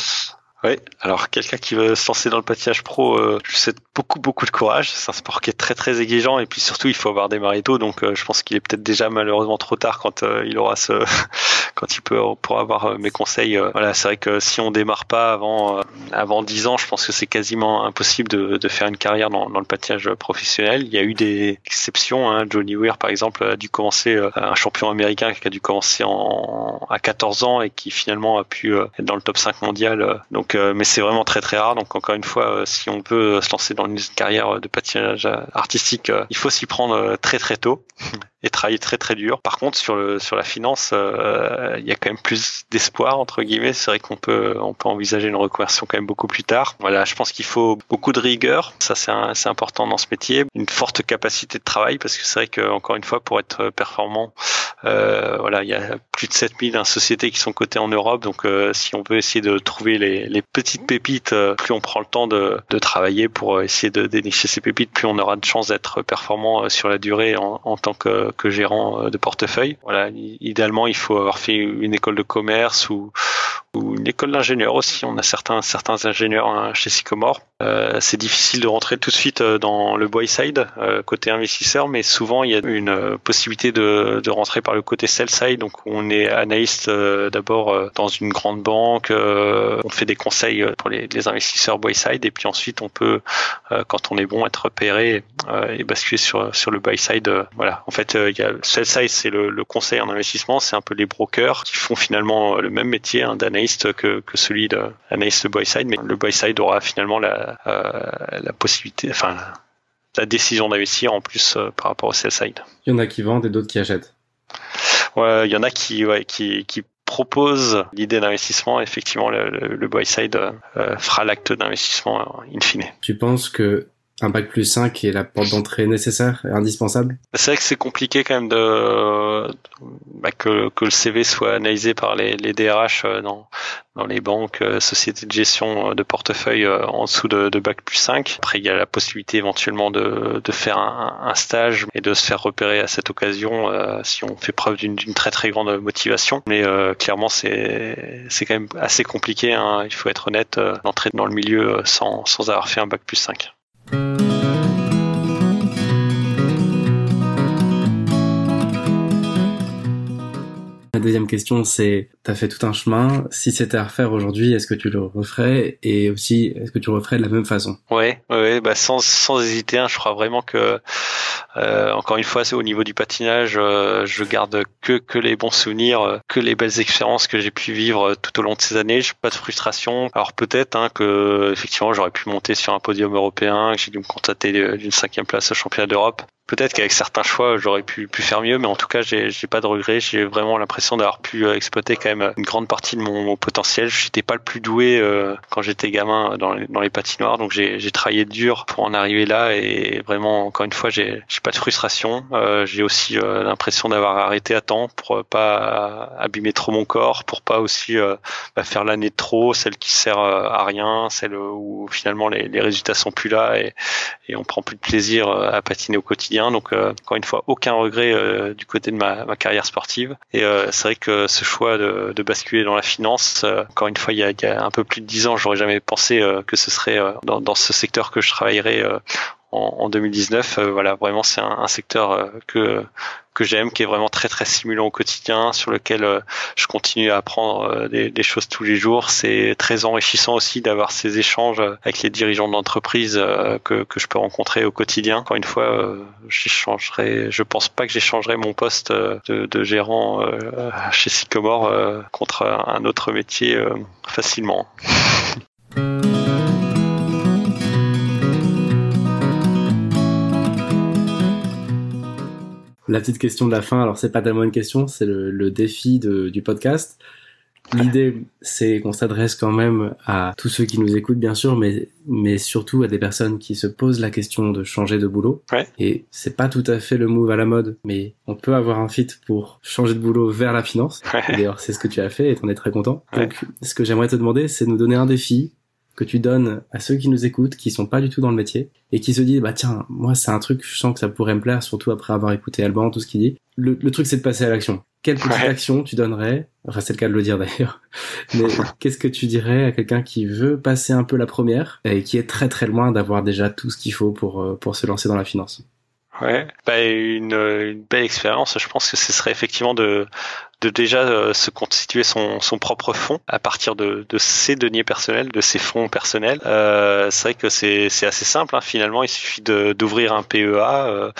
Oui, alors quelqu'un qui veut se lancer dans le patinage pro, euh, je souhaite beaucoup beaucoup de courage. C'est un sport qui est très très exigeant et puis surtout il faut avoir des tôt. Donc euh, je pense qu'il est peut-être déjà malheureusement trop tard quand euh, il aura ce, quand il peut pour avoir euh, mes conseils. voilà, c'est vrai que si on démarre pas avant avant 10 ans, je pense que c'est quasiment impossible de, de faire une carrière dans, le patinage professionnel. Il y a eu des exceptions. Hein. Johnny Weir par exemple a dû commencer un champion américain qui a dû commencer en à 14 ans et qui finalement a pu être dans le top 5 mondial. Euh, mais c'est vraiment très très rare. Donc encore une fois, euh, si on veut se lancer dans une carrière de patinage artistique, euh, il faut s'y prendre très très tôt et travailler très très dur. Par contre, sur le sur la finance, il y a quand même plus d'espoir entre guillemets. C'est vrai qu'on peut on peut envisager une reconversion quand même beaucoup plus tard. Voilà, je pense qu'il faut beaucoup de rigueur. Ça c'est important dans ce métier. Une forte capacité de travail parce que c'est vrai que encore une fois, pour être performant, voilà, il y a plus de 7000 sociétés qui sont cotées en Europe. Donc si on veut essayer de trouver les les petites pépites, euh, plus on prend le temps de, de travailler pour euh, essayer de dénicher ces pépites, plus on aura de chances d'être performant euh, sur la durée en, en tant que, que, gérant de portefeuille. Voilà, idéalement, il faut avoir fait une école de commerce ou, ou une école d'ingénieur aussi. On a certains certains ingénieurs hein, chez Sycomore. Euh, c'est difficile de rentrer tout de suite dans le buy side euh, côté investisseur, mais souvent il y a une possibilité de, de rentrer par le côté sell side. Donc on est analyste d'abord dans une grande banque, on fait des conseils euh, pour les, les investisseurs buy side et puis ensuite on peut euh, quand on est bon être repéré euh, et basculer sur sur le buy side voilà en fait il y a sell side c'est le, le, conseil en investissement c'est un peu les brokers qui font finalement le même métier hein, que, que celui d'analyste buy side mais le buy side aura finalement la la possibilité enfin la décision d'investir en plus par rapport au sell side. Il y en a qui vendent et d'autres qui achètent. Ouais, il y en a qui, ouais, qui, qui propose l'idée d'investissement, effectivement, le, le, buy side euh, fera l'acte d'investissement euh, in fine. Tu penses que un bac plus 5 est la porte d'entrée nécessaire et indispensable? C'est vrai que c'est compliqué quand même de bah, que, que, le CV soit analysé par les, les DRH euh, dans, dans les banques, euh, sociétés de gestion euh, de portefeuille en dessous de, de bac plus 5. Après, il y a la possibilité éventuellement de, de faire un, un, stage et de se faire repérer à cette occasion si on fait preuve d'une très très grande motivation. Mais clairement, c'est quand même assez compliqué. Hein. Il faut être honnête d'entrer dans le milieu sans, sans avoir fait un bac plus 5. Thank you. La deuxième question, c'est, tu as fait tout un chemin. Si c'était à refaire aujourd'hui, est-ce que tu le referais? Et aussi, est-ce que tu le referais de la même façon? Ouais, ouais, bah sans, sans hésiter. Hein, je crois vraiment que, euh, encore une fois, c'est au niveau du patinage, euh, je garde que que les bons souvenirs, euh, que les belles expériences que j'ai pu vivre tout au long de ces années. Pas de frustration. Alors peut-être hein, que effectivement, j'aurais pu monter sur un podium européen, que j'ai dû me contacter d'une cinquième place au championnat d'Europe peut-être qu'avec certains choix, j'aurais pu, pu faire mieux, mais en tout cas, j'ai, pas de regrets. J'ai vraiment l'impression d'avoir pu euh, exploiter quand même une grande partie de mon, potentiel. Je n'étais pas le plus doué euh, quand j'étais gamin dans les, dans les patinoires, donc j'ai, travaillé dur pour en arriver là et vraiment, encore une fois, j'ai, pas de frustration. Euh, j'ai aussi l'impression d'avoir arrêté à temps pour pas abîmer trop mon corps, pour pas aussi bah, faire l'année de trop, celle qui sert à rien, celle où finalement les, les résultats sont plus là et, et on prend plus de plaisir à patiner au quotidien donc euh, encore une fois, aucun regret euh, du côté de ma, ma carrière sportive. Et euh, c'est vrai que ce choix de, de, basculer dans la finance, encore une fois, il y, a, il y a un peu plus de dix ans, j'aurais jamais pensé que ce serait dans, dans, ce secteur que je travaillerais en, en 2019. voilà, vraiment, c'est un, un, secteur que que j'aime, qui est vraiment très très stimulant au quotidien, sur lequel je continue à apprendre des, des, choses tous les jours. C'est très enrichissant aussi d'avoir ces échanges avec les dirigeants d'entreprise que, que je peux rencontrer au quotidien. Encore une fois, j'échangerai, je pense pas que j'échangerai mon poste de, de gérant chez Sycomore contre un autre métier facilement. La petite question de la fin, alors c'est pas tellement une question, c'est le, défi du podcast. L'idée, c'est qu'on s'adresse quand même à tous ceux qui nous écoutent, bien sûr, mais, mais surtout à des personnes qui se posent la question de changer de boulot. Et c'est pas tout à fait le move à la mode, mais on peut avoir un fit pour changer de boulot vers la finance. D'ailleurs, c'est ce que tu as fait et t'en es très content. Donc, ce que j'aimerais te demander, c'est de nous donner un défi que tu donnes à ceux qui nous écoutent, qui sont pas du tout dans le métier, et qui se disent, bah tiens, moi c'est un truc, je sens que ça pourrait me plaire, surtout après avoir écouté Alban, tout ce qu'il dit. Le, truc c'est de passer à l'action. Quelle petite action tu donnerais, enfin c'est le cas de le dire d'ailleurs, mais qu'est-ce que tu dirais à quelqu'un qui veut passer un peu la première, et qui est très très loin d'avoir déjà tout ce qu'il faut pour, euh, pour se lancer dans la finance? Ouais, bah une, une belle expérience. Je pense que ce serait effectivement de de déjà euh, se constituer son, son propre fonds à partir de, de ses deniers personnels, de ses fonds personnels. Euh, c'est vrai que c'est assez simple. Hein. Finalement, il suffit d'ouvrir un PEA,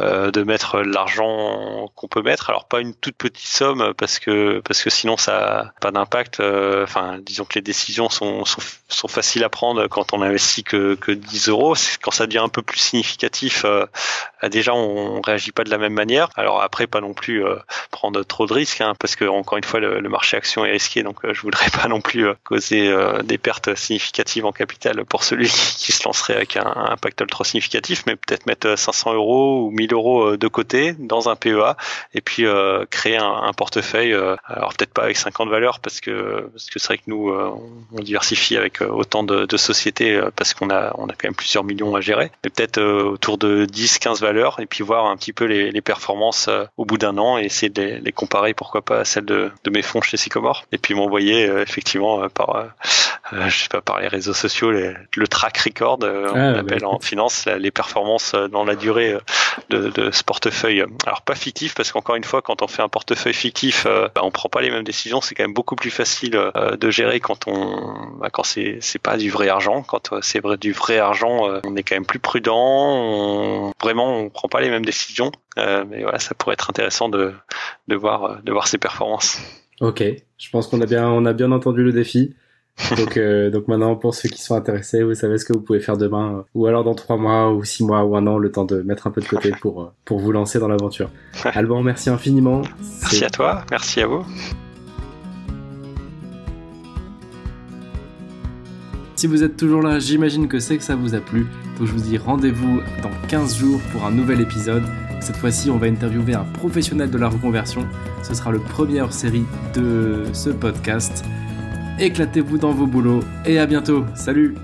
euh, euh, de mettre l'argent qu'on peut mettre. Alors pas une toute petite somme parce que parce que sinon ça n'a pas d'impact. Euh, enfin, disons que les décisions sont, sont, sont faciles à prendre quand on investit que, que 10 euros. Quand ça devient un peu plus significatif, déjà on réagit pas de la même manière. Alors après, pas non plus prendre trop de risques Hein, parce que encore une fois le, marché action est risqué, donc euh, je voudrais pas non plus euh, causer euh, des pertes significatives en capital pour celui qui, se lancerait avec un, un pactole significatif, mais peut-être mettre 500 euros ou 1000 euros de côté dans un PEA et puis créer un, portefeuille. alors peut-être pas avec 50 valeurs parce que parce que c'est vrai que nous on diversifie avec autant de, sociétés parce qu'on a on a quand même plusieurs millions à gérer, mais peut-être autour de 10-15 valeurs et puis voir un petit peu les, les performances au bout d'un an et essayer de les, les comparer pour pourquoi pas celle de, de mes fonds chez Sycomore. Et puis m'envoyer euh, effectivement euh, par, euh, je sais pas, par les réseaux sociaux, le track record, on ah, appelle en finance les performances dans la durée de, de, ce portefeuille. Alors pas fictif parce qu'encore une fois, quand on fait un portefeuille fictif, bah, on prend pas les mêmes décisions. C'est quand même beaucoup plus facile de gérer quand on, bah, quand c'est c'est pas du vrai argent. Quand c'est vrai du vrai argent, on est quand même plus prudent. Vraiment, on prend pas les mêmes décisions. mais voilà, ça pourrait être intéressant de, de voir de voir ses performances. Ok, je pense qu'on a bien, on a bien entendu le défi. Donc, euh, donc maintenant, pour ceux qui sont intéressés, vous savez ce que vous pouvez faire demain, euh, ou alors dans trois mois, ou six mois, ou un an, le temps de mettre un peu de côté pour, euh, pour vous lancer dans l'aventure. Alban, merci infiniment. Merci à toi, merci à vous. Si vous êtes toujours là, j'imagine que c'est que ça vous a plu. Donc je vous dis rendez-vous dans 15 jours pour un nouvel épisode. Cette fois-ci, on va interviewer un professionnel de la reconversion. Ce sera le premier hors série de ce podcast. Éclatez-vous dans vos boulots et à bientôt. Salut